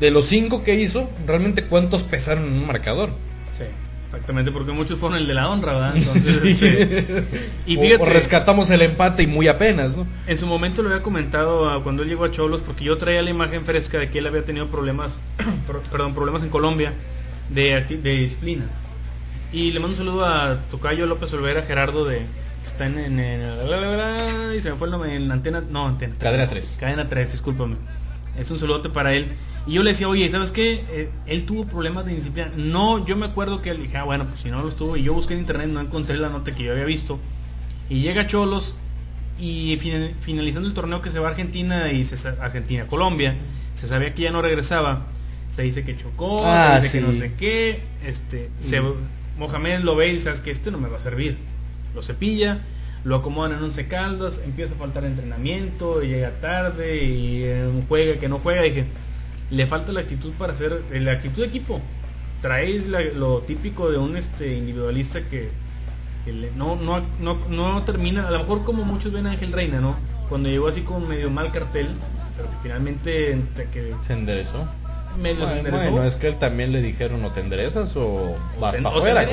de los cinco que hizo, realmente cuántos pesaron en un marcador. Sí, exactamente, porque muchos fueron el de la honra, ¿verdad? (laughs) Entonces, este, y O- fíjate, o rescatamos el empate y muy apenas, ¿no? En su momento lo había comentado ah, cuando él llegó a Cholos, porque yo traía la imagen fresca de que él había tenido problemas, (clears throat) pro- perdón, problemas en Colombia de, de disciplina. Y le mando un saludo a Tocayo López Olvera, Gerardo, de que está en, en- en- y se me fue el nombre, en antena, no, antena Cadena 3. Cadena 3, discúlpame. Es un saludote para él. Y yo le decía, oye, ¿sabes qué? Eh, él tuvo problemas de disciplina. No, yo me acuerdo que él dije, ah, bueno, pues si no los tuvo. Y yo busqué en internet, no encontré la nota que yo había visto. Y llega Cholos y fin- finalizando el torneo que se va a Argentina y se Argentina, Colombia, se sabía que ya no regresaba. Se dice que chocó, Ah, se dice que no sé qué. Este, se- Mm. Mohamed lo ve y sabes que este no me va a servir. Lo cepilla, lo acomodan en 11 caldas, empieza a faltar entrenamiento, y llega tarde y eh, juega que no juega. Dije, le falta la actitud para hacer, eh, la actitud de equipo. Traes la- lo típico de un este individualista que, que le- no, no, no, no termina, a lo mejor como muchos ven a Ángel Reina, ¿no? Cuando llegó así con medio mal cartel, pero que finalmente entre que Se enderezó. medio se Bueno, enderezó. bueno, es que él también le dijeron o te enderezas o vas ten- para afuera.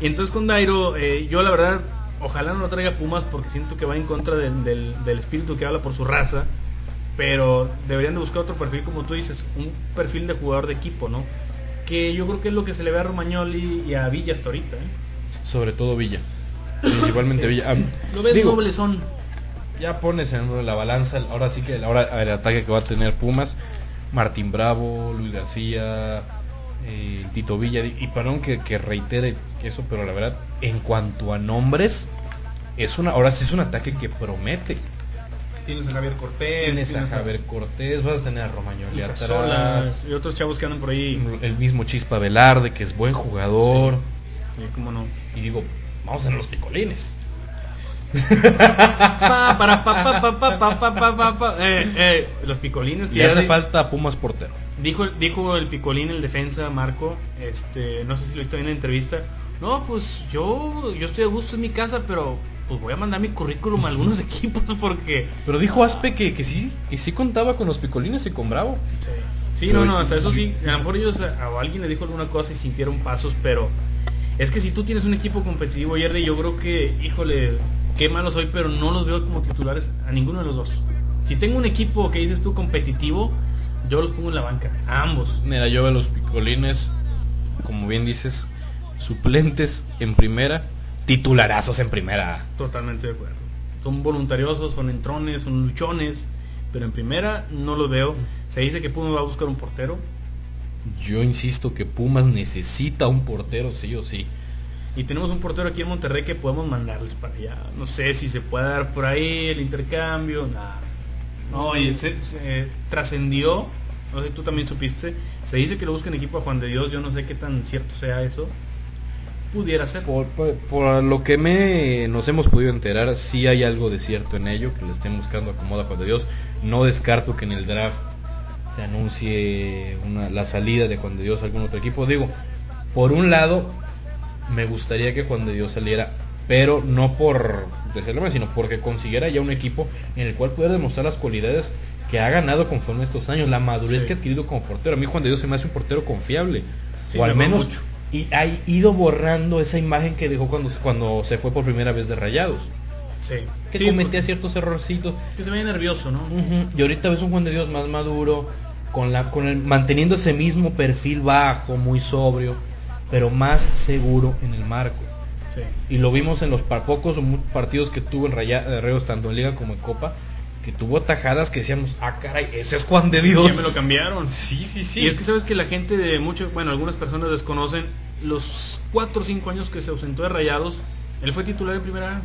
Enderezas, compadre". ¿verdad? Ah. Y entonces con Dairo, eh, yo la verdad, ojalá no lo traiga Pumas porque siento que va en contra del, del, del espíritu que habla por su raza. Pero deberían de buscar otro perfil, como tú dices, un perfil de jugador de equipo, ¿no? Que yo creo que es lo que se le ve a Romagnoli y a Villa hasta ahorita. ¿eh? Sobre todo Villa. Principalmente Villa. Ah, (clears throat) Lo ves digo, doble son. ya pones en la balanza, ahora sí que ahora el ataque que va a tener Pumas, Martín Bravo, Luis García, eh, Tito Villa, y perdón que, que reitere eso, pero la verdad, en cuanto a nombres, es una, ahora sí es un ataque que promete. Tienes a Javier Cortés. Tienes a Javier Cortés, vas a tener a Romagnoli atrás. Y otros chavos que andan por ahí. El mismo Chispa Velarde, que es buen jugador. Sí. cómo no. Y digo, vamos a los picolines. Los picolines que y hace falta Pumas portero. Dijo, dijo el picolín el defensa Marco, este, no sé si lo viste en la entrevista. No, pues yo, yo estoy a gusto en mi casa, pero pues voy a mandar mi currículum a algunos (laughs) equipos porque. Pero dijo Aspe que, que sí, que sí contaba con los picolines y con Bravo. Sí, no, no, hasta eso sí. A lo mejor ellos a, alguien le dijo alguna cosa y sintieron pasos, pero es que si tú tienes un equipo competitivo, Jerry, yo creo que, híjole, qué malo soy, pero no los veo como titulares a ninguno de los dos. Si tengo un equipo que dices tú competitivo, yo los pongo en la banca, a ambos. Mira, yo veo los picolines, como bien dices, suplentes en primera, titularazos en primera. Totalmente de acuerdo. Son voluntariosos, son entrones, son luchones, pero en primera no los veo. Se dice que Pumas va a buscar un portero. Yo insisto que Pumas necesita un portero, sí o sí. Y tenemos un portero aquí en Monterrey que podemos mandarles para allá. No sé si se puede dar por ahí el intercambio. Nada. No, y se, trascendió. No sé, tú también supiste. Se dice que lo buscan equipo a Juan de Dios. Yo no sé qué tan cierto sea eso. Pudiera ser. Por, por, lo que me nos hemos podido enterar, sí hay algo de cierto en ello, que le estén buscando acomoda a Juan de Dios. No descarto que en el draft se anuncie una, la salida de Juan de Dios a algún otro equipo. Digo, por un lado, me gustaría que Juan de Dios saliera, pero no por decirlo sino porque consiguiera ya un equipo en el cual pueda demostrar las cualidades que ha ganado conforme estos años, la madurez que ha adquirido como portero. A mí Juan de Dios se me hace un portero confiable, o al menos y ha ido borrando esa imagen que dejó cuando, cuando se fue por primera vez de Rayados. Sí. Que cometía ciertos errorcitos. Que se veía nervioso, ¿no? Y ahorita ves un Juan de Dios más maduro, con la, con el, manteniendo ese mismo perfil bajo, muy sobrio pero más seguro en el marco. Y lo vimos en los pocos partidos que tuvo en Rayos, tanto en Liga como en Copa, que tuvo tajadas que decíamos, ah, caray, ese es Juan de Dios. ya me lo cambiaron. Sí, sí, sí. Y es que sabes que la gente de mucho, bueno, algunas personas desconocen los 4 o 5 años que se ausentó de Rayados, él fue titular en primera.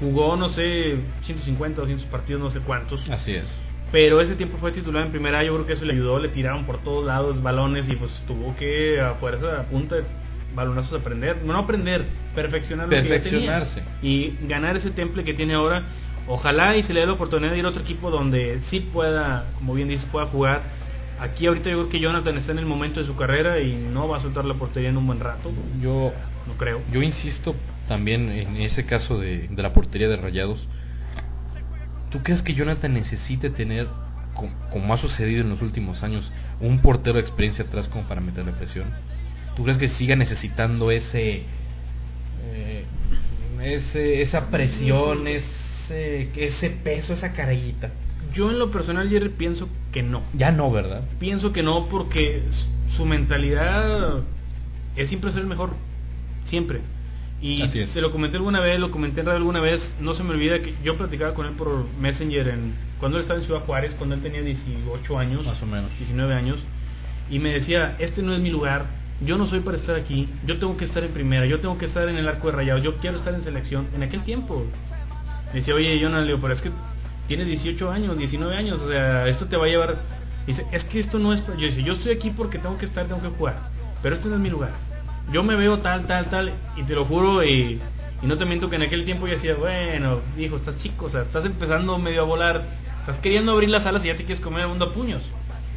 Jugó, no sé, 150 o 200 partidos, no sé cuántos. Así es pero ese tiempo fue titular en primera, yo creo que eso le ayudó, le tiraron por todos lados balones y pues tuvo que a fuerza, a punta de balonazos aprender, no aprender, perfeccionar perfeccionarse y ganar ese temple que tiene ahora. Ojalá y se le dé la oportunidad de ir a otro equipo donde sí pueda, como bien dices, pueda jugar. Aquí ahorita yo creo que Jonathan está en el momento de su carrera y no va a soltar la portería en un buen rato. Yo no creo. Yo insisto también en ese caso de, de la portería de Rayados ¿Tú crees que Jonathan necesite tener, como ha sucedido en los últimos años, un portero de experiencia atrás como para meterle presión? ¿Tú crees que siga necesitando ese, eh, ese esa presión, ese, ese peso, esa carguita? Yo en lo personal, Jerry, pienso que no. Ya no, ¿verdad? Pienso que no porque su mentalidad es siempre ser el mejor. Siempre. Y se lo comenté alguna vez, lo comenté en radio alguna vez, no se me olvida que yo platicaba con él por Messenger en, cuando él estaba en Ciudad Juárez, cuando él tenía 18 años, más o menos, 19 años, y me decía, este no es mi lugar, yo no soy para estar aquí, yo tengo que estar en primera, yo tengo que estar en el arco de rayado, yo quiero estar en selección. En aquel tiempo, me decía, oye, yo no Leo, pero es que tienes 18 años, 19 años, o sea, esto te va a llevar... Dice, es que esto no es... Yo dice, yo estoy aquí porque tengo que estar, tengo que jugar, pero esto no es mi lugar yo me veo tal, tal, tal, y te lo juro, y, no te miento que en aquel tiempo yo decía, bueno, hijo, estás chico, o sea, estás empezando medio a volar, estás queriendo abrir las alas y ya te quieres comer el mundo a puños.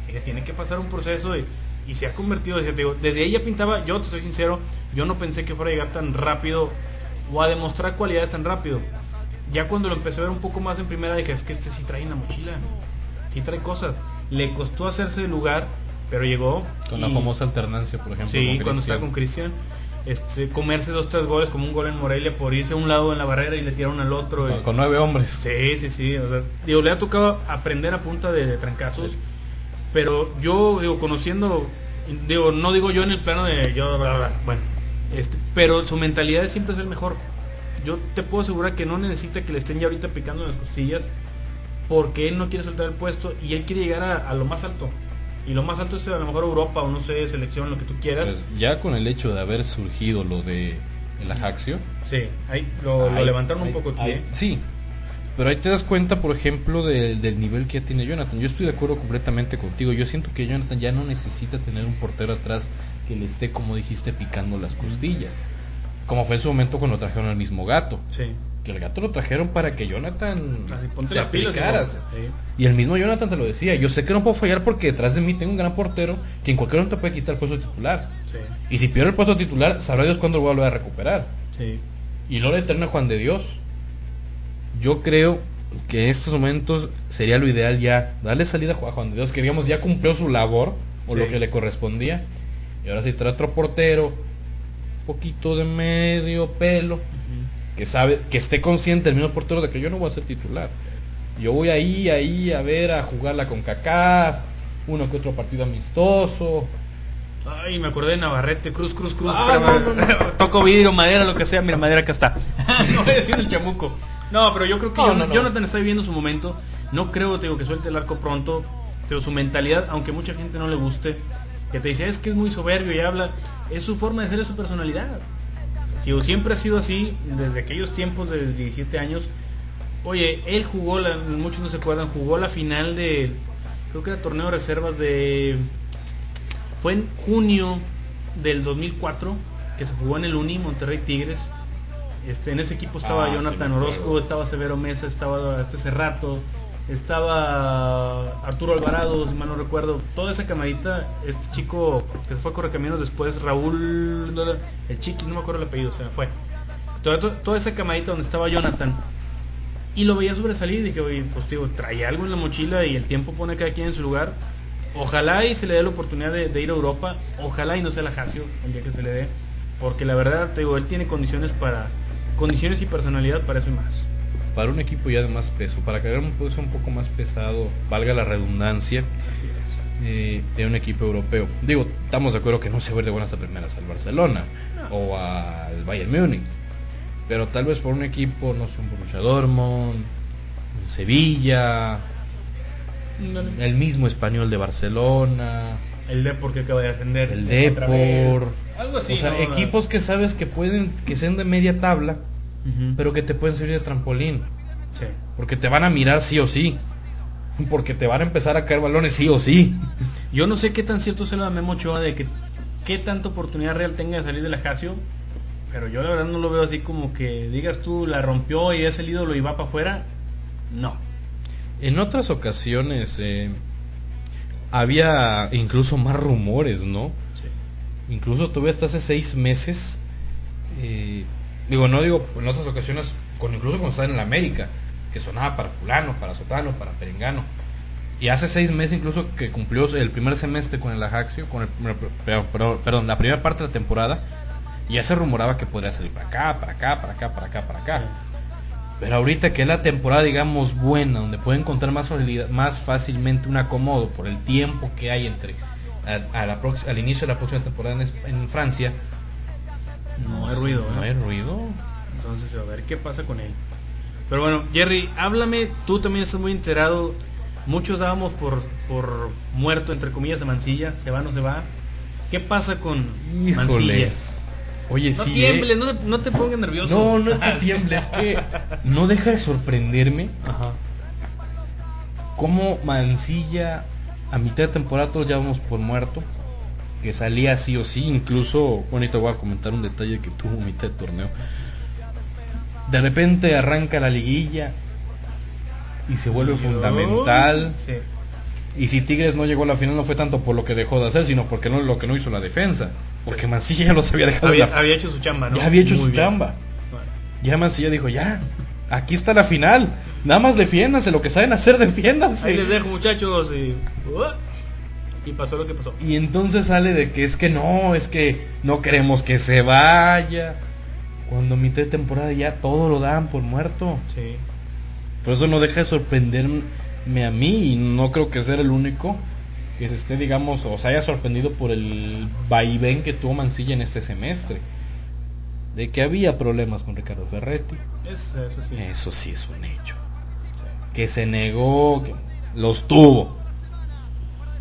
Y que tiene que pasar un proceso y, y se ha convertido, desde, desde ella pintaba, yo te soy sincero, yo no pensé que fuera a llegar tan rápido o a demostrar cualidades tan rápido. Ya cuando lo empecé a ver un poco más en primera dije, es que este sí trae una mochila, sí trae cosas. Le costó hacerse de lugar, pero llegó. Con la famosa alternancia, por ejemplo. Sí, cuando estaba con Cristian. Este, comerse dos tres goles como un gol en Morelia por irse a un lado en la barrera y le tiraron al otro. Con, nueve hombres. Sí, sí, sí. digo, le ha tocado aprender a punta de, trancazos. Pero yo, digo, conociendo, digo, no digo yo en el plano de yo, bueno, este, pero su mentalidad es siempre ser mejor. Yo te puedo asegurar que no necesita que le estén ya ahorita picando las costillas porque él no quiere soltar el puesto y él quiere llegar a lo más alto y lo más alto es a lo mejor Europa o no sé, selección, lo que tú quieras. Pues ya con el hecho de haber surgido lo de el Ajaxio. Sí, ahí lo, levantaron un poco aquí. ¿eh? Sí, pero ahí te das cuenta, por ejemplo, del nivel que ya tiene Jonathan. Yo estoy de acuerdo completamente contigo. Yo siento que Jonathan ya no necesita tener un portero atrás que le esté, como dijiste, picando las costillas. Como fue en su momento cuando trajeron al mismo gato. Sí. Que el gato lo trajeron para que Jonathan se aplicara. Y el mismo Jonathan te lo decía. Yo sé que no puedo fallar porque detrás de mí tengo un gran portero que en cualquier momento puede quitar el puesto titular. Y si pierde el puesto titular, sabrá Dios cuándo lo voy a volver a recuperar. Sí. Y lo eterno Juan de Dios. Yo creo que en estos momentos sería lo ideal ya darle salida a Juan de Dios, que digamos ya cumplió su labor o lo que le correspondía. Y ahora sí trae otro portero, poquito de medio pelo, que sabe, que esté consciente el mismo portero de que yo no voy a ser titular. Yo voy ahí, ahí a ver, a jugarla con Kaká, uno que otro partido amistoso. Ay, me acordé de Navarrete, cruz, cruz, cruz. Ah, (laughs) Toco vidrio, madera, lo que sea. Mira, madera acá está. (laughs) no voy a decir el chamuco. No, pero yo creo que Jonathan, está viviendo su momento. No creo, te que suelte el arco pronto. Pero su mentalidad, aunque mucha gente no le guste, que te dice es que es muy soberbio y habla, es su forma de ser, es su personalidad. Si siempre ha sido así, desde aquellos tiempos de 17 años. Oye, él jugó, la, muchos no se acuerdan, jugó la final de, creo que era torneo de reservas de, fue en junio del 2004, que se jugó en el Uni, Monterrey Tigres este, en ese equipo estaba ah, Jonathan Orozco, estaba Severo Mesa, estaba este Cerrato, estaba Arturo Alvarado, si mal no recuerdo. Toda esa camarita, este chico que fue a Correcaminos después, Raúl, el chiqui, no me acuerdo el apellido, se me fue. Toda, esa camarita donde estaba Jonathan. Y lo veía sobresalir y dije, oye, pues digo, trae algo en la mochila y el tiempo pone cada quien en su lugar. Ojalá y se le dé la oportunidad de, ir a Europa. Ojalá y no sea la Jacio el día que se le dé. Porque la verdad, te digo, él tiene condiciones para, condiciones y personalidad para eso y más. Para un equipo ya de más peso, para crear un peso un poco más pesado, valga la redundancia, eh, de un equipo europeo. Digo, estamos de acuerdo que no se ve de buenas a primeras al Barcelona o al Bayern Múnich, pero tal vez por un equipo, no sé, un Borussia Dortmund, Sevilla, el mismo español de Barcelona, el Depor que acaba de ascender. El Depor. Algo así. O sea, equipos que sabes que pueden, que sean de media tabla, pero que te pueden servir de trampolín. Sí. Porque te van a mirar sí o sí. Porque te van a empezar a caer balones sí o sí. (laughs) Yo no sé qué tan cierto sea lo de Memo Ochoa de que qué tanta oportunidad real tenga de salir de la. Pero yo la verdad no lo veo así como que digas tú la rompió y es el ídolo y va para afuera. No. En otras ocasiones, eh, había incluso más rumores, ¿no? Sí. Incluso tuve hasta hace seis meses, eh, digo, no digo en otras ocasiones, con incluso cuando estaba en la América, que sonaba para fulano, para sotano, para perengano. Y hace seis meses incluso que cumplió el primer semestre con el Ajaxio, con el, perdón, la primera parte de la temporada, ya se rumoraba que podría salir para acá, para acá, para acá, para acá, para acá. Pero ahorita que es la temporada, digamos, buena, donde puede encontrar más, más fácilmente un acomodo por el tiempo que hay entre a, la al inicio de la próxima temporada en, Francia, no hay ruido. No ¿eh? hay ruido. Entonces, a ver qué pasa con él. Pero bueno, Jerry, háblame, tú también estás muy enterado. Muchos dábamos por, por muerto, entre comillas, a Mancilla. ¿Se va no se va? ¿Qué pasa con Mancilla? Oye, no tiembles, no, no, te pongas nervioso. No, no es que tiemble, es que no deja de sorprenderme Ajá. cómo Mancilla a mitad de temporada todos ya vamos por muerto, que salía sí o sí, incluso, bueno, te voy a comentar un detalle que tuvo mitad de torneo. De repente arranca la liguilla y se vuelve fundamental. Sí. Y si Tigres no llegó a la final no fue tanto por lo que dejó de hacer, sino porque no lo que no hizo la defensa. Porque Mancilla ya los había dejado. Había, había hecho su chamba, ¿no? Ya había hecho su chamba. Ya Mancilla dijo, ya, aquí está la final. Nada más defiéndanse, lo que saben hacer, defiéndanse. Ahí les dejo, muchachos. Y, y pasó lo que pasó. Y entonces sale de que es que no, es que no queremos que se vaya. Cuando mitad de temporada ya todo lo dan por muerto. Sí. Por eso no deja de sorprenderme a mí y no creo que sea el único que se esté, digamos, o se haya sorprendido por el vaivén que tuvo Mancilla en este semestre. De que había problemas con Ricardo Ferretti. eso, sí. Eso sí es un hecho. Que se negó, que los tuvo.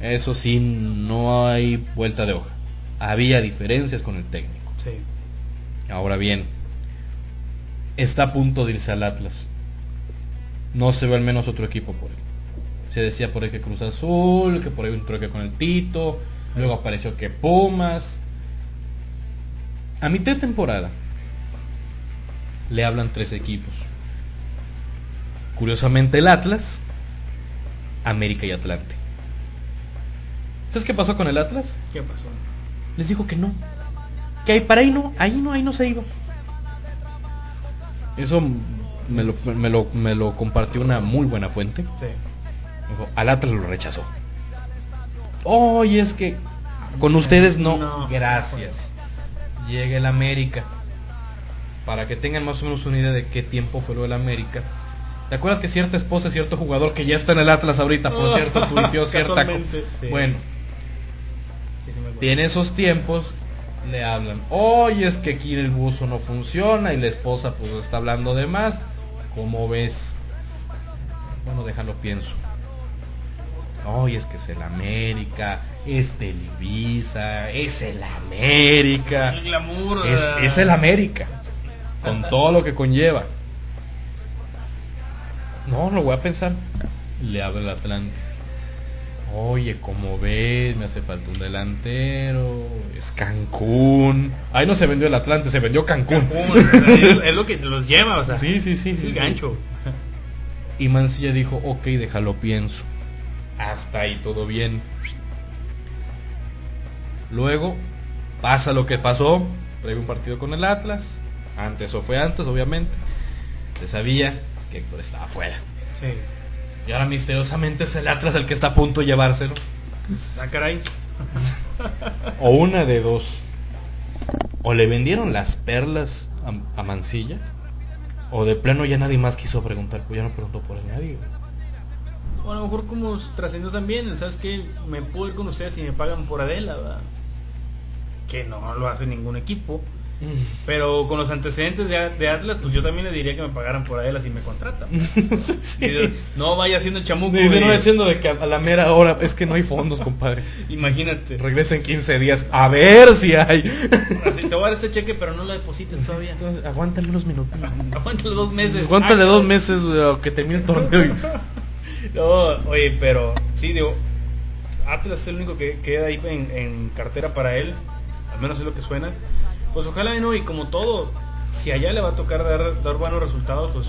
Eso sí, no hay vuelta de hoja. Había diferencias con el técnico. Sí. Ahora bien, está a punto de irse al Atlas. No se ve al menos otro equipo por él. Se decía por ahí que Cruz Azul, que por ahí un truque con el Tito, luego apareció que Pumas. A mitad de temporada le hablan tres equipos. Curiosamente el Atlas, América y Atlante. ¿Sabes qué pasó con el Atlas? ¿Qué pasó? Les dijo que no. Que ahí para ahí no, ahí no, ahí no se iba. Eso me lo, me lo, me lo compartió una muy buena fuente. Sí. Dijo, al Atlas lo rechazó. Oye, es que con ustedes no. No. Gracias. Llega el América. Para que tengan más o menos una idea de qué tiempo fue lo del América. ¿Te acuerdas que cierta esposa, cierto jugador que ya está en el Atlas ahorita, por (laughs) cierto, tuiteó cierta... sí. Bueno, tiene esos tiempos, le hablan, oye, es que aquí el buzo no funciona y la esposa pues está hablando de más. ¿Cómo ves? Bueno, déjalo pienso. Oye, es que es el América, es Televisa, es el América. Es el glamour. Es, es el América, con (laughs) todo lo que conlleva. No, lo voy a pensar. Le habla el Atlante. Oye, como ves, me hace falta un delantero. Es Cancún. Ahí no se vendió el Atlante, se vendió Cancún. Es, es lo que los lleva, o sea. Sí, sí, sí. es sí, el sí. gancho. Y Mancilla dijo, ok, déjalo pienso. Hasta ahí todo bien. Luego pasa lo que pasó. Previo un partido con el Atlas. Antes o fue antes, obviamente. Se sabía que Héctor estaba fuera. Sí. Y ahora misteriosamente es el Atlas el que está a punto de llevárselo. Ah, caray. O una de dos. O le vendieron las perlas a, a Mancilla. O de plano ya nadie más quiso preguntar. Pues ya no preguntó por nadie. O a lo mejor como trascendió también, ¿sabes qué? Me puedo ir con ustedes si me pagan por Adela, ¿verdad? Que no lo hace ningún equipo. Pero con los antecedentes de, de Atlas, pues yo también le diría que me pagaran por Adela si me contratan. (laughs) No vaya haciendo el chamuco. Dice, no diciendo de que a la mera hora es que no hay fondos, compadre. Imagínate. Regresa en 15 días a ver si hay. Así, te voy a dar este cheque, pero no lo deposites todavía. Entonces, aguántale unos minutos. Aguántale dos meses. Aguántale Ah, dos no. meses eh, que termine el torneo. y- (laughs) No, oye, pero sí, digo, Atlas es el único que queda ahí en, en cartera para él, al menos es lo que suena. Pues ojalá no, y como todo, si allá le va a tocar dar, dar buenos resultados, pues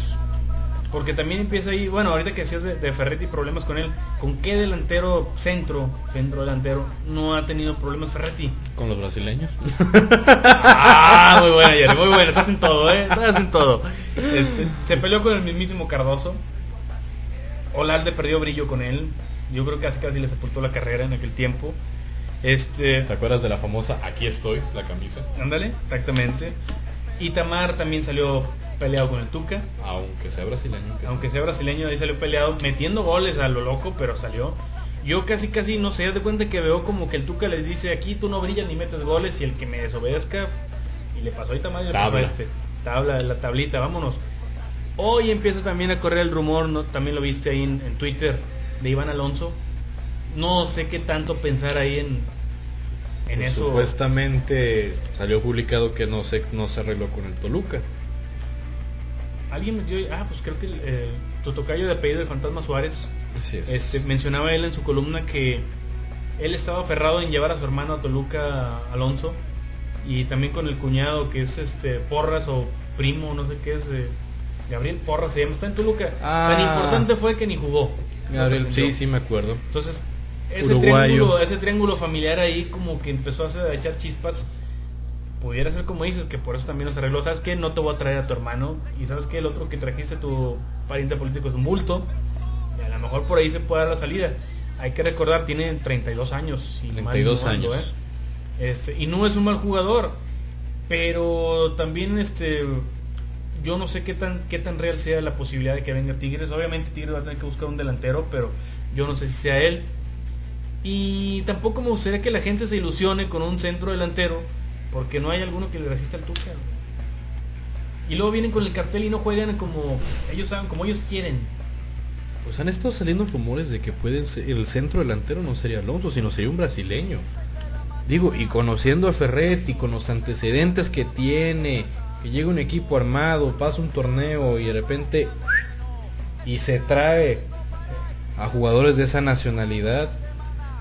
porque también empieza ahí, bueno, ahorita que decías de, de Ferretti problemas con él, ¿con qué delantero centro, centro delantero, no ha tenido problemas Ferretti? Con los brasileños. Ah, muy buena, Jerry, muy buena, estás en todo, ¿eh? Estás en todo. Este, se peleó con el mismísimo Cardoso. Olalde perdió brillo con él. Yo creo que casi casi le sepultó la carrera en aquel tiempo. Este, ¿Te acuerdas de la famosa Aquí estoy, la camisa? ándale, exactamente. Itamar también salió peleado con el Tuca. Aunque sea brasileño. que- Aunque sea brasileño, ahí salió peleado, metiendo goles a lo loco, pero salió. Yo casi casi no sé, de cuenta que veo como que el Tuca les dice, aquí tú no brillas ni metes goles y el que me desobedezca, y le pasó a Itamar y le pasó a Tabla. este. Tabla, la tablita, vámonos. Hoy empieza también a correr el rumor, ¿no? también lo viste ahí en, en Twitter, de Iván Alonso. No sé qué tanto pensar ahí en, en Pues, eso. Supuestamente salió publicado que no se, no se arregló con el Toluca. Alguien metió, ah, pues creo que el, eh, tu tocayo de apellido de Fantasma Suárez Así es. Este, mencionaba él en su columna que él estaba aferrado en llevar a su hermano a Toluca Alonso y también con el cuñado que es este Porras o primo, no sé qué es, eh, Gabriel Porras se llama, está en Toluca. Ah. Tan importante fue que ni jugó. Gabriel, sí, sí me acuerdo. Entonces, ese Uruguayo. triángulo, ese triángulo familiar ahí como que empezó a, hacer- a echar chispas. Pudiera ser como dices, que por eso también nos arregló. ¿Sabes qué? No te voy a traer a tu hermano. Y sabes que el otro que trajiste, tu pariente político, es un bulto. Y a lo mejor por ahí se puede dar la salida. Hay que recordar, tiene 32 años. Mal 32 no ando, años. ¿eh? Este, y no es un mal jugador. Pero también este yo no sé qué tan qué tan real sea la posibilidad de que venga Tigres. Obviamente Tigres va a tener que buscar un delantero, pero yo no sé si sea él. Y tampoco me gustaría que la gente se ilusione con un centro delantero, porque no hay alguno que le resista al Tuca. Y luego vienen con el cartel y no juegan como ellos saben, como ellos quieren. Pues han estado saliendo rumores de que puede ser, el centro delantero no sería Alonso, sino sería un brasileño. Digo, y conociendo a Ferretti, con los antecedentes que tiene, que llega un equipo armado, pasa un torneo y de repente y se trae a jugadores de esa nacionalidad,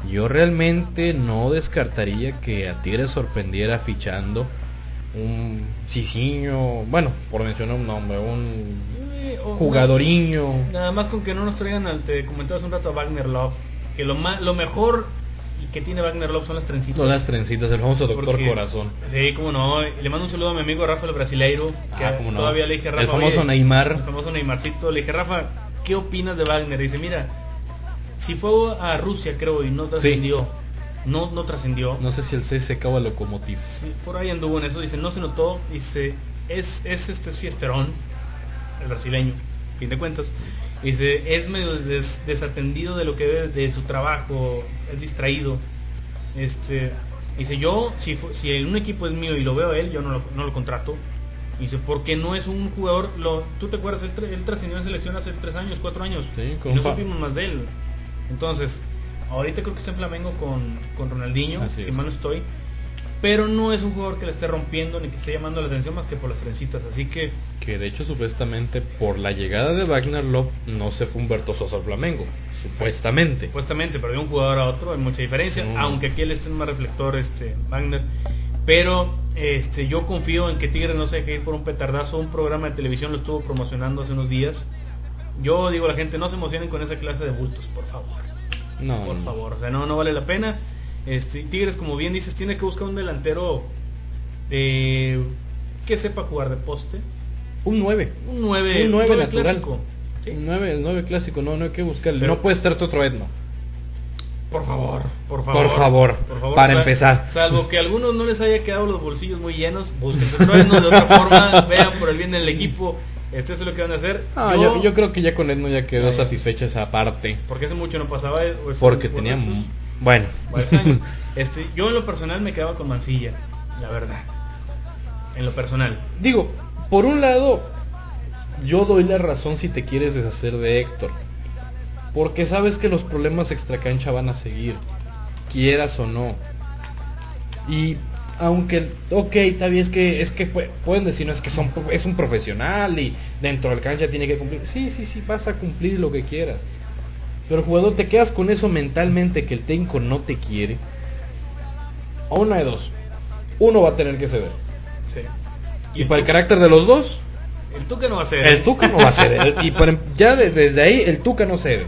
yo realmente no descartaría que a Tigres sorprendiera fichando un Cicinho, bueno, por mencionar un nombre, un jugadoriño. Nada más con que no nos traigan, al, te comentabas un rato a Wagner Love, que lo, lo mejor y que tiene Wagner Love son las trencitas. Son las trencitas, el famoso doctor corazón. Sí, como no. Le mando un saludo a mi amigo Rafa el brasileiro, que ah, todavía le dije Rafa. El famoso Neymar. El famoso Neymarcito. Le dije, Rafa, ¿qué opinas de Wagner? dice, mira, si fue a Rusia, creo, y no trascendió. No, no trascendió. No sé si el CSK o el Lokomotiv. Sí, por ahí anduvo en eso. Dice, no se notó. Dice, es, es este es fiesterón, el brasileño, fin de cuentas. Dice, es medio desatendido de lo que ve de su trabajo, es distraído. Este, dice, yo, si, si un equipo es mío y lo veo a él, yo no lo, no lo contrato. Dice, porque no es un jugador, lo, tú te acuerdas, él, él trascendió en selección hace tres años, cuatro años. y no supimos más de él. Entonces, ahorita creo que está en Flamengo con, con Ronaldinho, si mal no estoy pero no es un jugador que le esté rompiendo ni que esté llamando la atención más que por las trencitas, así que... Que de hecho supuestamente por la llegada de Wagner Love no se fue Humberto Sosa al Flamengo, supuestamente. Supuestamente, pero de un jugador a otro hay mucha diferencia, aunque aquí él esté en más reflector este Wagner, pero este yo confío en que Tigre no se deje ir por un petardazo, un programa de televisión lo estuvo promocionando hace unos días. Yo digo a la gente, no se emocionen con esa clase de bultos, por favor. No, por favor, o sea, no, no vale la pena este, Tigres, como bien dices, tiene que buscar un delantero que sepa jugar de poste. Un 9. Un 9, un 9, clásico. Un 9, el 9 clásico, no, no hay que buscarle. no puede estar otro Edno. Por favor, por favor. Por favor, para empezar. Salvo que a algunos no les haya quedado los bolsillos muy llenos, busquen de otra forma, (laughs) vean por el bien del equipo. Este es lo que van a hacer. Ah, yo, yo, creo que ya con Edno ya quedó satisfecha esa parte. Porque hace mucho no pasaba. Porque tenía bueno. (laughs) Este, yo en lo personal me quedaba con Mancilla, la verdad. En lo personal. Digo, por un lado, yo doy la razón si te quieres deshacer de Héctor. Porque sabes que los problemas extracancha van a seguir, quieras o no. Y aunque, ok, está bien, es que, es que pueden decir, no, es que son, es un profesional y dentro del cancha tiene que cumplir. Sí, sí, sí, vas a cumplir lo que quieras. Pero jugador, te quedas con eso mentalmente que el técnico no te quiere. O una de dos. Uno va a tener que ceder. Sí. Y, para el carácter de los dos, el Tuca no va a ceder. El Tuca no va a ceder. (laughs) y ya desde ahí, el Tuca no cede.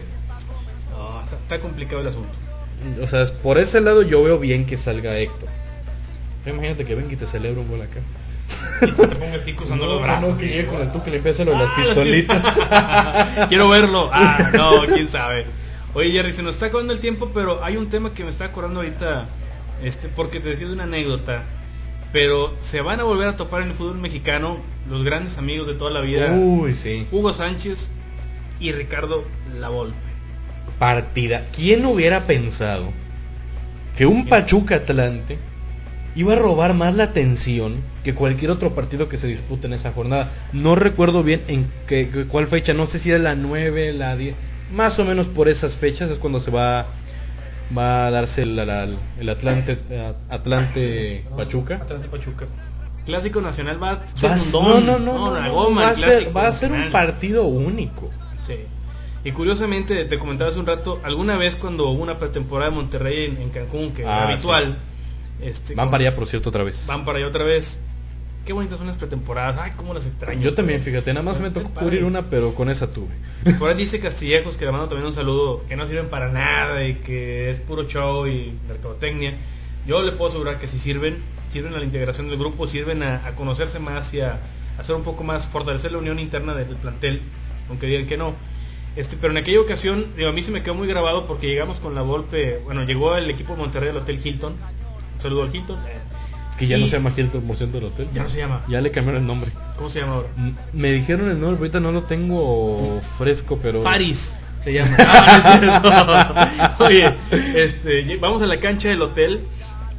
No, está complicado el asunto. O sea, por ese lado yo veo bien que salga Héctor. Imagínate que venga y te celebra un gol acá. Y te ponga así cruzando los brazos. No, que llegue con el Tuca le empieza lo de las ah, pistolitas. (laughs) Quiero verlo. Ah, (laughs) no, quién sabe. Oye, Jerry, se nos está acabando el tiempo, pero hay un tema que me está acordando ahorita, este, porque te decía de una anécdota. Pero se van a volver a topar en el fútbol mexicano los grandes amigos de toda la vida. Uy, sí. Hugo Sánchez y Ricardo Lavolpe. Partida. ¿Quién hubiera pensado que un Pachuca Atlante iba a robar más la atención que cualquier otro partido que se dispute en esa jornada. No recuerdo bien en qué, cuál fecha, no sé si es la 9, la 10, más o menos por esas fechas es cuando se va va a darse el, el, Atlante Atlante Pachuca. Atlante Pachuca. Clásico Nacional va a ser un don, no, no, no, va, a ser, va a ser un partido único. Sí. Y curiosamente, te comentaba hace un rato, alguna vez cuando hubo una pretemporada de Monterrey en, Cancún, que era ah, habitual, este, van para allá, por cierto, otra vez. Van para allá otra vez. Qué bonitas son las pretemporadas. Ay, cómo las extraño. Yo también, fíjate, nada más me tocó cubrir una, pero con esa tuve. Por ahí dice Castillejos, que le mando también un saludo, que no sirven para nada y que es puro show y mercadotecnia. Yo le puedo asegurar que si sirven, sirven a la integración del grupo, sirven a, conocerse más y a hacer un poco más, fortalecer la unión interna del, plantel, aunque digan que no. Este, pero en aquella ocasión, a mí se me quedó muy grabado porque llegamos con la golpe, bueno, llegó el equipo de Monterrey del Hotel Hilton, saludo al Hilton. Que ya no se llama Hilton por ciento del hotel. Ya no se llama. Ya le cambiaron el nombre. ¿Cómo se llama ahora? me dijeron el nombre, ahorita no lo tengo fresco, pero. Paris se llama. (laughs) Ah, (laughs) Oye, este, vamos a la cancha del hotel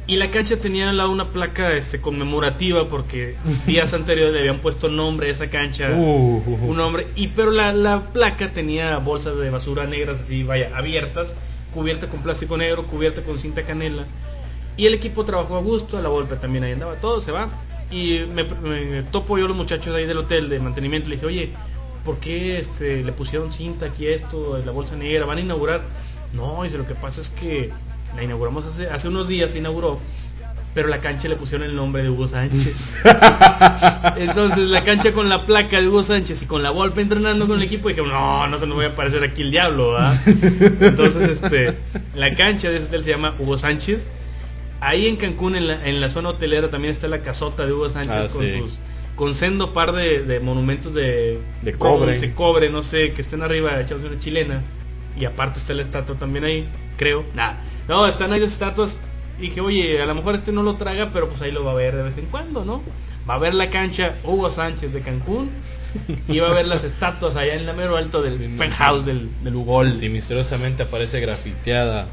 Y la cancha tenía al lado una placa este, conmemorativa porque (laughs) días anteriores le habían puesto nombre a esa cancha, uh, uh, uh. un nombre, y pero la, la, placa tenía bolsas de basura negras así, vaya, abiertas, cubierta con plástico negro, cubierta con cinta canela. Y el equipo trabajó a gusto, a la golpe también ahí andaba todo, se va. Y me, topo yo los muchachos ahí del hotel de mantenimiento, le dije, oye, ¿por qué este, le pusieron cinta aquí esto, la bolsa negra? ¿Van a inaugurar? No, dice, lo que pasa es que la inauguramos hace, hace unos días, se inauguró, pero la cancha le pusieron el nombre de Hugo Sánchez. (laughs) Entonces la cancha con la placa de Hugo Sánchez y con la Volpe entrenando con el equipo, dije, no, no se nos voy a aparecer aquí el diablo, Entonces este, la cancha de ese hotel se llama Hugo Sánchez. Ahí en Cancún, en la, en la zona hotelera, también está la casota de Hugo Sánchez ah, con sus con sendo par de, monumentos de, de cobre. Se cobre, no sé, que estén arriba echados una chilena. Y aparte está la estatua también ahí, creo. Nada. No, están ahí las estatuas. Dije, oye, a lo mejor este no lo traga, pero pues ahí lo va a ver de vez en cuando, ¿no? Va a ver la cancha Hugo Sánchez de Cancún y va a ver las estatuas allá en la mero alto del penthouse del, del Hugo. Si misteriosamente aparece grafiteada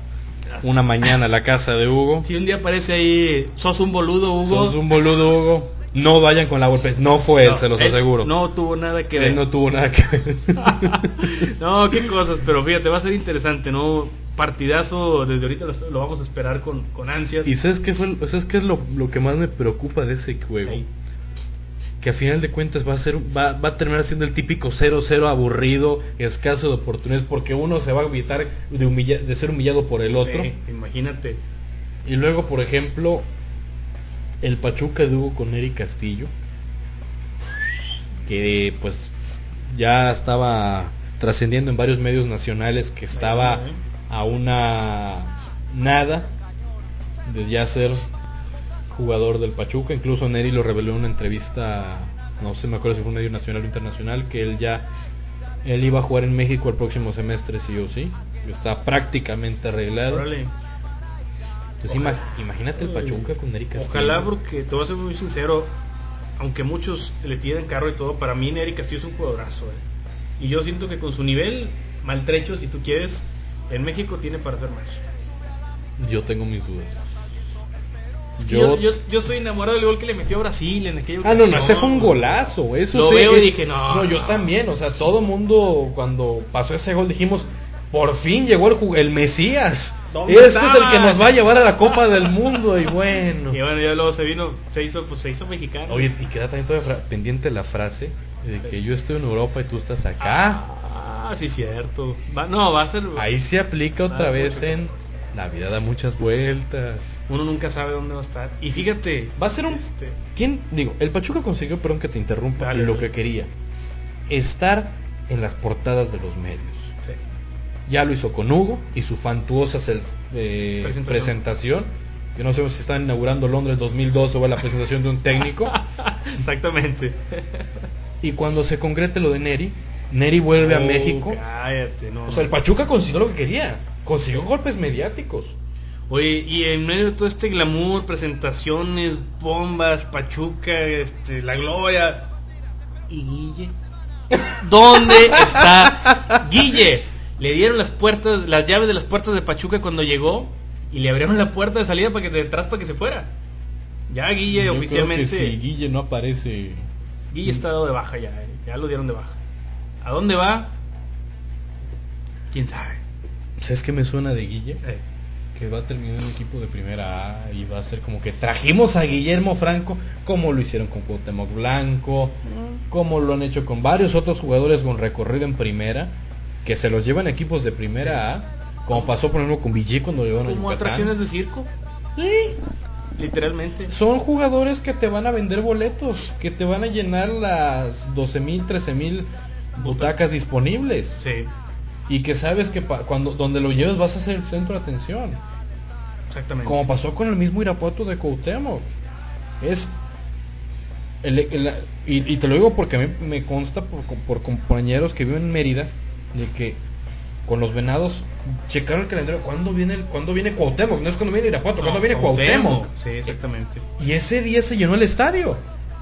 una mañana la casa de Hugo. Si un día aparece ahí, sos un boludo Hugo. Sos un boludo Hugo. No vayan con la golpe. No fue él, se los aseguro. No tuvo nada que ver. Él no tuvo nada que ver. (laughs) no, qué cosas, pero fíjate, va a ser interesante, ¿no? Partidazo, desde ahorita lo, vamos a esperar con, con, ansias. ¿Y sabes qué, fue, ¿sabes qué es lo, lo, que más me preocupa de ese juego? Que a final de cuentas va a ser va, va a terminar siendo el típico 0-0 aburrido, escaso de oportunidades, porque uno se va a evitar de, de ser humillado por el otro. imagínate. Y luego, por ejemplo, el Pachuca de Hugo con Eric Castillo, que pues ya estaba trascendiendo en varios medios nacionales que estaba a una nada de ya ser jugador del Pachuca, incluso Neri lo reveló en una entrevista, no sé, me acuerdo si fue un medio nacional o internacional, que él ya él iba a jugar en México el próximo semestre sí o sí, está prácticamente arreglado. Pues imagínate el Pachuca con Eric Castillo. Ojalá, porque te voy a ser muy sincero, aunque muchos le tienen carro y todo, para mí Eric Castillo es un jugadorazo. Eh. Y yo siento que con su nivel, maltrecho, si tú quieres, en México tiene para hacer más. Yo tengo mis dudas. Yo, yo, yo, estoy enamorado del gol que le metió a Brasil en aquello Ah, no, no, ese fue un golazo. Eso Lo veo y dije, no. No, yo también. O sea, todo mundo, cuando pasó ese gol, dijimos, por fin llegó el, el Mesías. Este es el que nos va a llevar a la Copa del Mundo y bueno. (laughs) Y bueno, ya luego se vino, se hizo, pues se hizo mexicano. Oye, y queda también todavía pendiente la frase de que yo estoy en Europa y tú estás acá. Ah, sí, cierto. no, va a ser. Ahí se aplica otra vez en la vida da muchas vueltas. Uno nunca sabe dónde va a estar. Y fíjate, va a ser un. Este... ¿Quién? Digo, el Pachuca consiguió, perdón que te interrumpa, lo que quería: estar en las portadas de los medios ya lo hizo con Hugo y su fantuosa eh, presentación. Yo no sé si están inaugurando Londres 2012 o la presentación de un técnico. (laughs) Exactamente. Y cuando se concrete lo de Neri, Neri vuelve a México. o sea, el Pachuca consiguió lo que quería. Consiguió golpes mediáticos. Oye, y en medio de todo este glamour, presentaciones, bombas, Pachuca, este, la gloria. ¿Y Guille? (laughs) ¿Dónde está Guille? Le dieron las puertas, las llaves de las puertas de Pachuca cuando llegó y le abrieron la puerta de salida para que detrás para que se fuera. Ya Guille oficialmente. si Guille no aparece. Guille está dado de baja ya, eh, ya lo dieron de baja. ¿A dónde va? ¿Quién sabe? ¿Sabes qué me suena de Guille? Eh. Que va a terminar en un equipo de primera A y va a ser como que trajimos a Guillermo Franco, como lo hicieron con Cuauhtémoc Blanco, mm. como lo han hecho con varios otros jugadores con recorrido en primera que se los llevan equipos de primera A, como pasó por ejemplo con Villi cuando llevan a Como atracciones de circo. Sí. Literalmente. Son jugadores que te van a vender boletos, que te van a llenar las 12 mil, 13 mil butacas disponibles. Sí. Y que sabes que cuando donde lo lleves vas a ser el centro de atención. Exactamente. Como pasó con el mismo Irapuato de Cuauhtémoc. Es y, te lo digo porque a mí me consta por, por compañeros que viven en Mérida de que con los venados checaron el calendario cuándo viene el, cuándo viene Cuauhtémoc, no es cuando viene Irapuato, cuándo viene Cuauhtémoc. Sí, exactamente. Y ese día se llenó el estadio.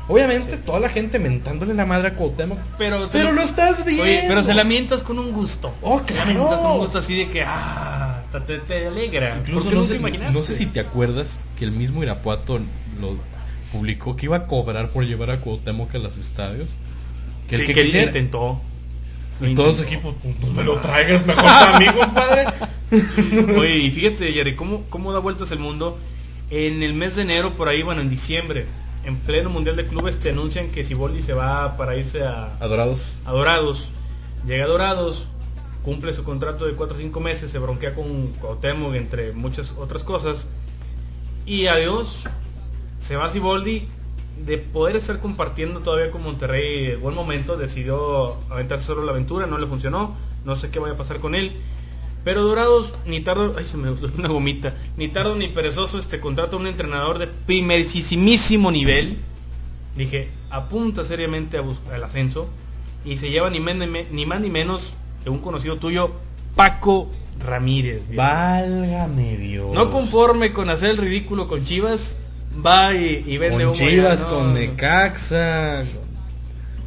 Obviamente toda la gente mentándole la madre a Cuauhtémoc, pero pero lo, estás viendo. pero se la mientas con un gusto. Oh, claro. Se con un gusto así de que ah hasta te, alegra. Incluso no, sé, no sé si te acuerdas que el mismo Irapuato lo publicó que iba a cobrar por llevar a Cuauhtémoc a los estadios. Que el que, intentó. Y todos los equipos, pues no me lo traigas mejor para mí, compadre. Oye, y fíjate, Yari, ¿cómo, cómo da vueltas el mundo. En el mes de enero, por ahí, bueno, en diciembre, en pleno Mundial de Clubes, te anuncian que Siboldi se va para irse a... Adorados. Adorados. Llega a Dorados, cumple su contrato de 4 o 5 meses, se bronquea con Cuauhtémoc, entre muchas otras cosas. Y adiós, se va Siboldi de poder estar compartiendo todavía con Monterrey buen momento, decidió aventar solo la aventura, no le funcionó, no sé qué vaya a pasar con él. Pero Dorados, ni tardo, ay se me (laughs) una gomita, ni tardo ni perezoso, este contrato a un entrenador de primerísimo nivel. Dije, apunta seriamente al ascenso y se lleva ni, ni más ni menos que un conocido tuyo, Paco Ramírez. Válgame Dios. No conforme con hacer el ridículo con Chivas, va y, vende con Chivas, con Necaxa.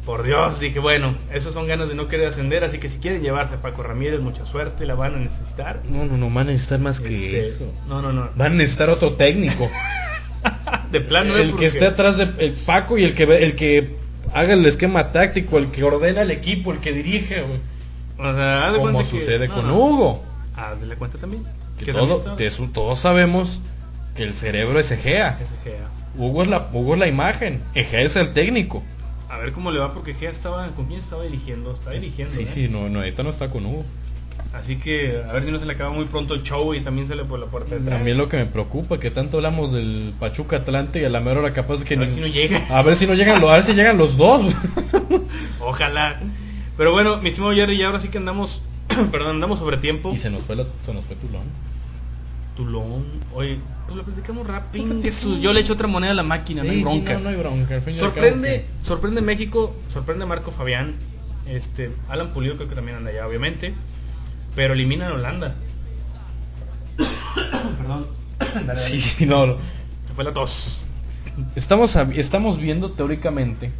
Por Dios, dije, bueno, esos son ganas de no querer ascender, así que si quieren llevarse a Paco Ramírez, mucha suerte, la van a necesitar. No, no, no, van a necesitar más que este, eso. No, no, no. Van a necesitar otro técnico. (laughs) de plano. El que esté atrás de el Paco y el que el que haga el esquema táctico, el que ordena el equipo, el que dirige, O sea, Como sucede con Hugo. Haz de cuenta también. Que, todo, todos sabemos que el cerebro es Egea. Hugo es la, Hugo es la imagen, Egea es el técnico. A ver cómo le va porque Egea estaba, ¿con quién estaba dirigiendo? Está dirigiendo. Sí, ¿eh? sí, no, no, ahorita no está con Hugo. Así que a ver si no se le acaba muy pronto el show y también sale por la puerta de atrás. A mí es lo que me preocupa, que tanto hablamos del Pachuca Atlante y a la mera hora capaz que a ver si no llega. A ver si no llegan, a ver si llegan los dos. (laughs) Ojalá. Pero bueno, mi estimado Jerry, y ahora sí que andamos, (clears throat) perdón, andamos sobre tiempo. Y se nos fue se nos fue Tulón. Tulón. Oye, pues lo platicamos rápido. Yo le echo otra moneda a la máquina, no hay bronca. no, hay bronca. sorprende, sorprende México, sorprende Marco Fabián. Este, Alan Pulido creo que también anda allá, obviamente. Pero elimina a Holanda. (coughs) Perdón. (coughs) sí, no, fue la tos. Estamos, estamos viendo teóricamente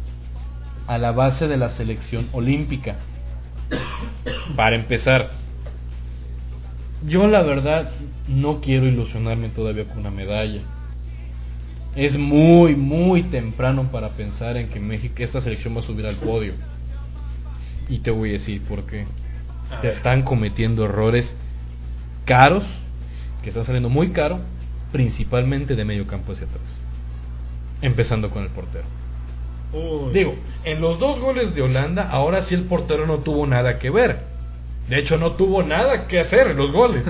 a la base de la selección olímpica. (coughs) Para empezar, yo la verdad no quiero ilusionarme todavía con una medalla. Es muy, muy temprano para pensar en que México, esta selección va a subir al podio. Y te voy a decir por qué. Se están cometiendo errores caros, que están saliendo muy caro, principalmente de medio campo hacia atrás. Empezando con el portero. Digo, en los dos goles de Holanda, ahora sí el portero no tuvo nada que ver. De hecho, no tuvo nada que hacer en los goles.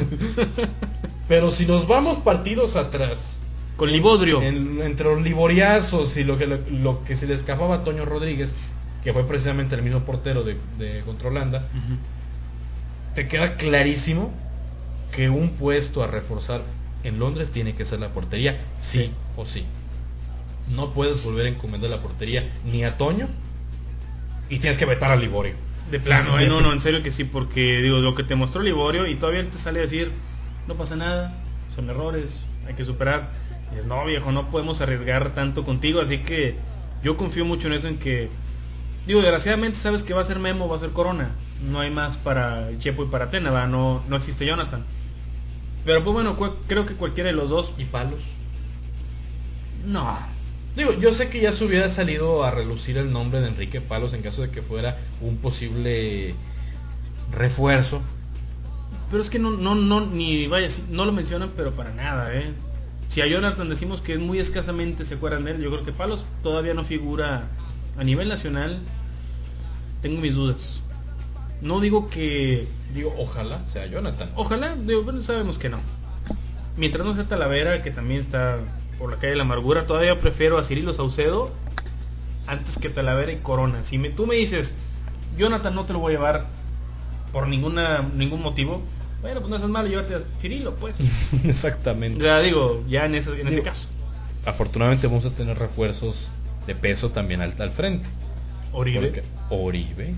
(laughs) Pero si nos vamos partidos atrás. Con Libodrio. entre los liboriazos y lo que, lo, que se le escapaba a Toño Rodríguez, que fue precisamente el mismo portero de, de contra Holanda, te queda clarísimo que un puesto a reforzar en Londres tiene que ser la portería, sí, o sí. No puedes volver a encomendar la portería ni a Toño y tienes que vetar a Liborio. De plano, ¿eh? no, no, en serio que sí, porque digo, lo que te mostró Liborio y todavía te sale a decir, no pasa nada, son errores, hay que superar. Y dices, no viejo, no podemos arriesgar tanto contigo, así que yo confío mucho en eso, en que, digo, desgraciadamente sabes que va a ser Memo, va a ser Corona, no hay más para Chepo y para Tena, No, no existe Jonathan. Pero pues bueno, creo que cualquiera de los dos. ¿Y Palos? No, Digo, yo sé que ya se hubiera salido a relucir el nombre de Enrique Palos en caso de que fuera un posible refuerzo. Pero es que no, no, no, ni vaya, no lo mencionan, pero para nada, ¿eh? Si a Jonathan decimos que muy escasamente se acuerdan de él, yo creo que Palos todavía no figura a nivel nacional. Tengo mis dudas. No digo que. Digo, ojalá sea Jonathan. Ojalá, digo, bueno, sabemos que no. Mientras no sea Talavera, que también está por la calle de la amargura, todavía prefiero a Cirilo Saucedo antes que Talavera y Corona. Si me, tú me dices, Jonathan no te lo voy a llevar por ninguna ningún motivo, bueno, pues no es malo, llévate a Cirilo, pues. (laughs) Exactamente. Ya digo, ya en ese, en ese caso. Afortunadamente vamos a tener refuerzos de peso también al, al frente. Oribe. Oribe.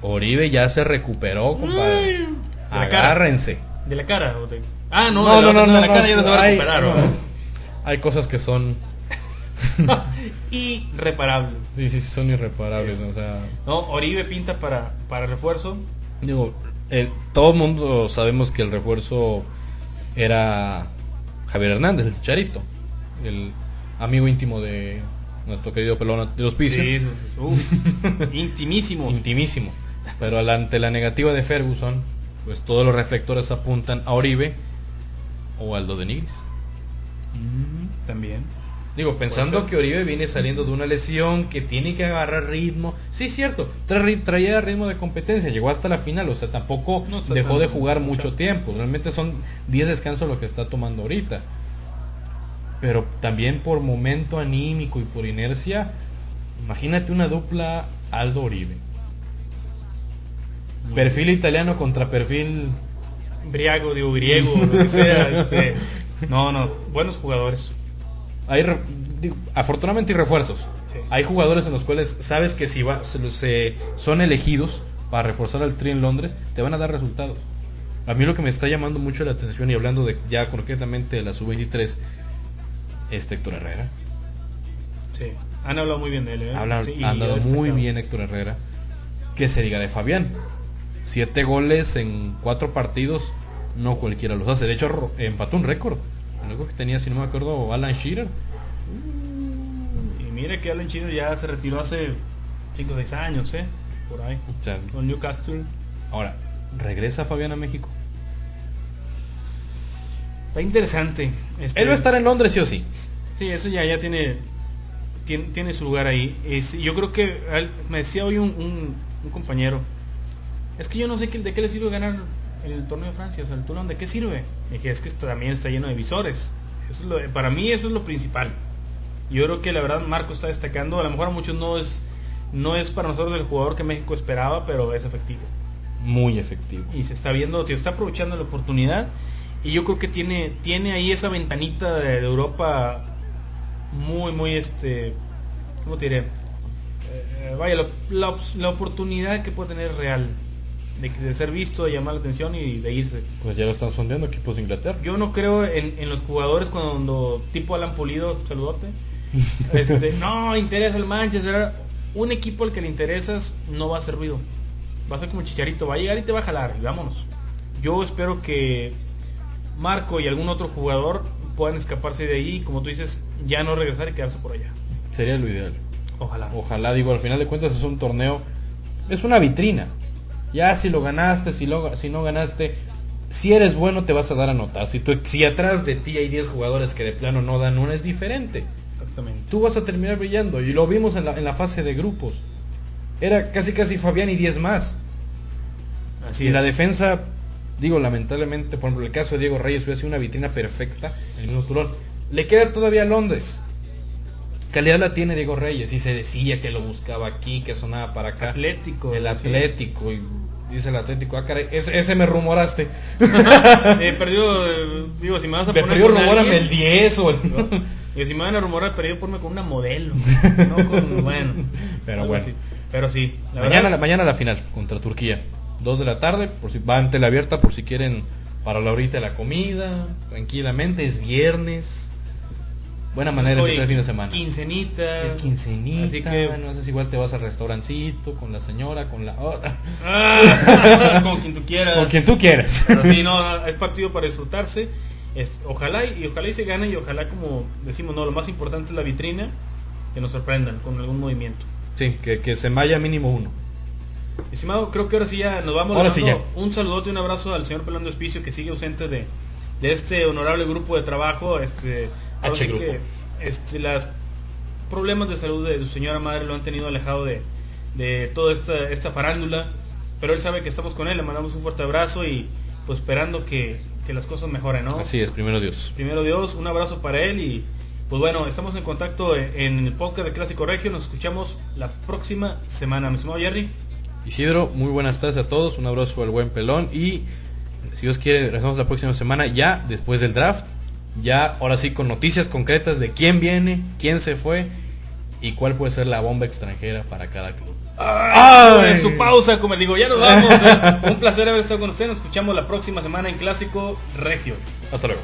Oribe ya se recuperó, compadre. Agárrense. ¿De la cara? O de... Ah, no, no, no, no, de la cara ya no se va a recuperar hay cosas que son (laughs) irreparables. Sí, sí, son irreparables. O sea... No, Oribe pinta para, para refuerzo. Digo, todo el mundo sabemos que el refuerzo era Javier Hernández, el Charito, el amigo íntimo de nuestro querido pelón de los pisos. Sí, (laughs) intimísimo. Intimísimo. Pero ante la negativa de Ferguson, pues todos los reflectores apuntan a Oribe o Aldo de Nigris. Mm, también. Digo, pensando que Oribe viene saliendo de una lesión, que tiene que agarrar ritmo. Sí, cierto, traía ritmo de competencia, llegó hasta la final, o sea, tampoco dejó de jugar mucho tiempo. Realmente son 10 descansos lo que está tomando ahorita. Pero también por momento anímico y por inercia, imagínate una dupla Aldo Oribe. perfil italiano contra perfil briago, digo griego, lo que sea. (laughs) Este, no, no, buenos jugadores. Hay afortunadamente hay refuerzos. Hay jugadores en los cuales sabes que si va, se, son elegidos para reforzar al tri en Londres, te van a dar resultados. A mí lo que me está llamando mucho la atención y hablando de ya concretamente de la sub-23 es Héctor Herrera. Sí, han hablado muy bien de él. ¿eh? han hablado muy bien Héctor Herrera. Que se diga de Fabián. Siete goles en cuatro partidos, no cualquiera los hace. De hecho, empató un récord algo que tenía, si no me acuerdo, Alan Shearer. Y mire que Alan Shearer ya se retiró hace 5 o 6 años, ¿eh? Por ahí. con Newcastle. Ahora, ¿regresa Fabián a México? Está interesante. Este... Él va a estar en Londres, sí o sí. Sí, eso ya, ya tiene, tiene, su lugar ahí. Es, yo creo que me decía hoy un, un, compañero, es que yo no sé de qué le sirve ganar el torneo de Francia, o sea, el Toulon, ¿de qué sirve? Y dije, es que también está lleno de visores. Eso para mí eso es lo principal. Yo creo que la verdad Marco está destacando, a lo mejor a muchos no es, no es para nosotros el jugador que México esperaba, pero es efectivo. Muy efectivo. Y se está viendo, se está aprovechando la oportunidad. Y yo creo que tiene, tiene ahí esa ventanita de, Europa muy, muy, este, ¿cómo te diré? Eh, eh, vaya, la, la oportunidad que puede tener real de, ser visto, de llamar la atención y de irse. Pues ya lo están sondeando equipos de Inglaterra. Yo no creo en, en los jugadores cuando tipo Alan Pulido, saludote. (laughs) Este, no, interesa el Manchester. Un equipo al que le interesas no va a hacer ruido. Va a ser como chicharito, va a llegar y te va a jalar y vámonos. Yo espero que Marco y algún otro jugador puedan escaparse de ahí, como tú dices, ya no regresar y quedarse por allá. Sería lo ideal. Ojalá. Ojalá, digo, al final de cuentas es un torneo, es una vitrina. Ya si lo ganaste, si, lo, si no ganaste, si eres bueno te vas a dar a notar. Si, tú, si atrás de ti hay 10 jugadores que de plano no dan una, es diferente. Exactamente. Tú vas a terminar brillando. Y lo vimos en la, en la fase de grupos. Era casi casi Fabián y 10 más. Así y la defensa, digo, lamentablemente, por ejemplo, el caso de Diego Reyes hubiera sido una vitrina perfecta, el mismo Turón. Le queda todavía Londres calidad la tiene Diego Reyes y se decía que lo buscaba aquí, que sonaba para acá. Atlético. El Atlético. Y dice el Atlético, ah, caray, ese, me rumoraste. (laughs) eh, perdió, eh, digo, si me vas a me perdió, rumorame el 10 o el... Y (laughs) si me van a rumorar, perdido ponme con una modelo. (laughs) no con, bueno. Pero bueno. Pero sí. mañana, la, mañana la final contra Turquía. 2 de la tarde, por si va ante la abierta, por si quieren para la horita de la comida, tranquilamente, es viernes Buena manera de empezar el fin de semana. Quincenita. Es quincenita. Así que no sé si igual te vas al restaurancito con la señora, con la otra. Ah, con quien tú quieras. Con quien tú quieras. sí, no, es partido para disfrutarse. Es, ojalá y, ojalá y se gane y ojalá como decimos, no, lo más importante es la vitrina, que nos sorprendan con algún movimiento. Sí, que, que se vaya mínimo uno. Estimado, creo que ahora sí ya nos vamos. Ahora sí ya. Un saludote y un abrazo al señor Pelando Espicio que sigue ausente de, de este honorable grupo de trabajo. Este, H que este, los problemas de salud de su señora madre lo han tenido alejado de, de toda esta, esta farándula. Pero él sabe que estamos con él, le mandamos un fuerte abrazo y pues esperando que, que las cosas mejoren, ¿no? Así es, primero Dios. Primero Dios, un abrazo para él y pues bueno, estamos en contacto en el podcast de Clásico Regio, nos escuchamos la próxima semana, mi estimado Jerry. Isidro, muy buenas tardes a todos, un abrazo al buen pelón y si Dios quiere, regresamos la próxima semana ya después del draft. Ya ahora sí con noticias concretas de quién viene, quién se fue y cuál puede ser la bomba extranjera para cada club. ¡Ay! Su pausa, como digo, ya nos vamos. ¿eh? (laughs) Un placer haber estado con ustedes. Nos escuchamos la próxima semana en Clásico Regio. Hasta luego.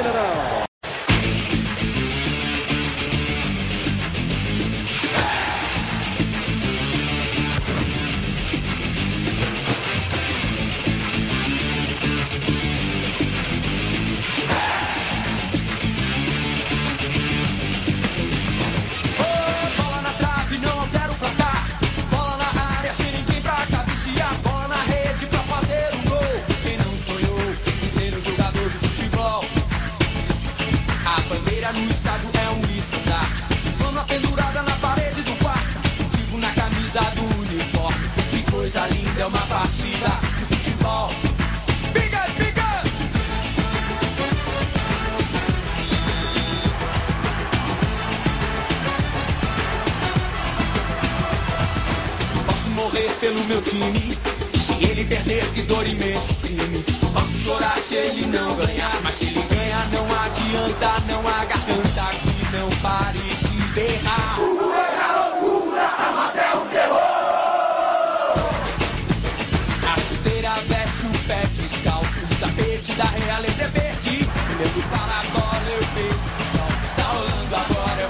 Mineirão. Meu time. Se ele perder, que dor imenso crime. Posso chorar se ele não ganhar, mas se ele ganhar, não adianta, não há garganta que não pare de berrar. Loucura, loucura, até o terror. A chuteira veste o pé descalço, o tapete da realeza é verde. Lembro para a bola, eu vejo o sol. Está rolando agora, é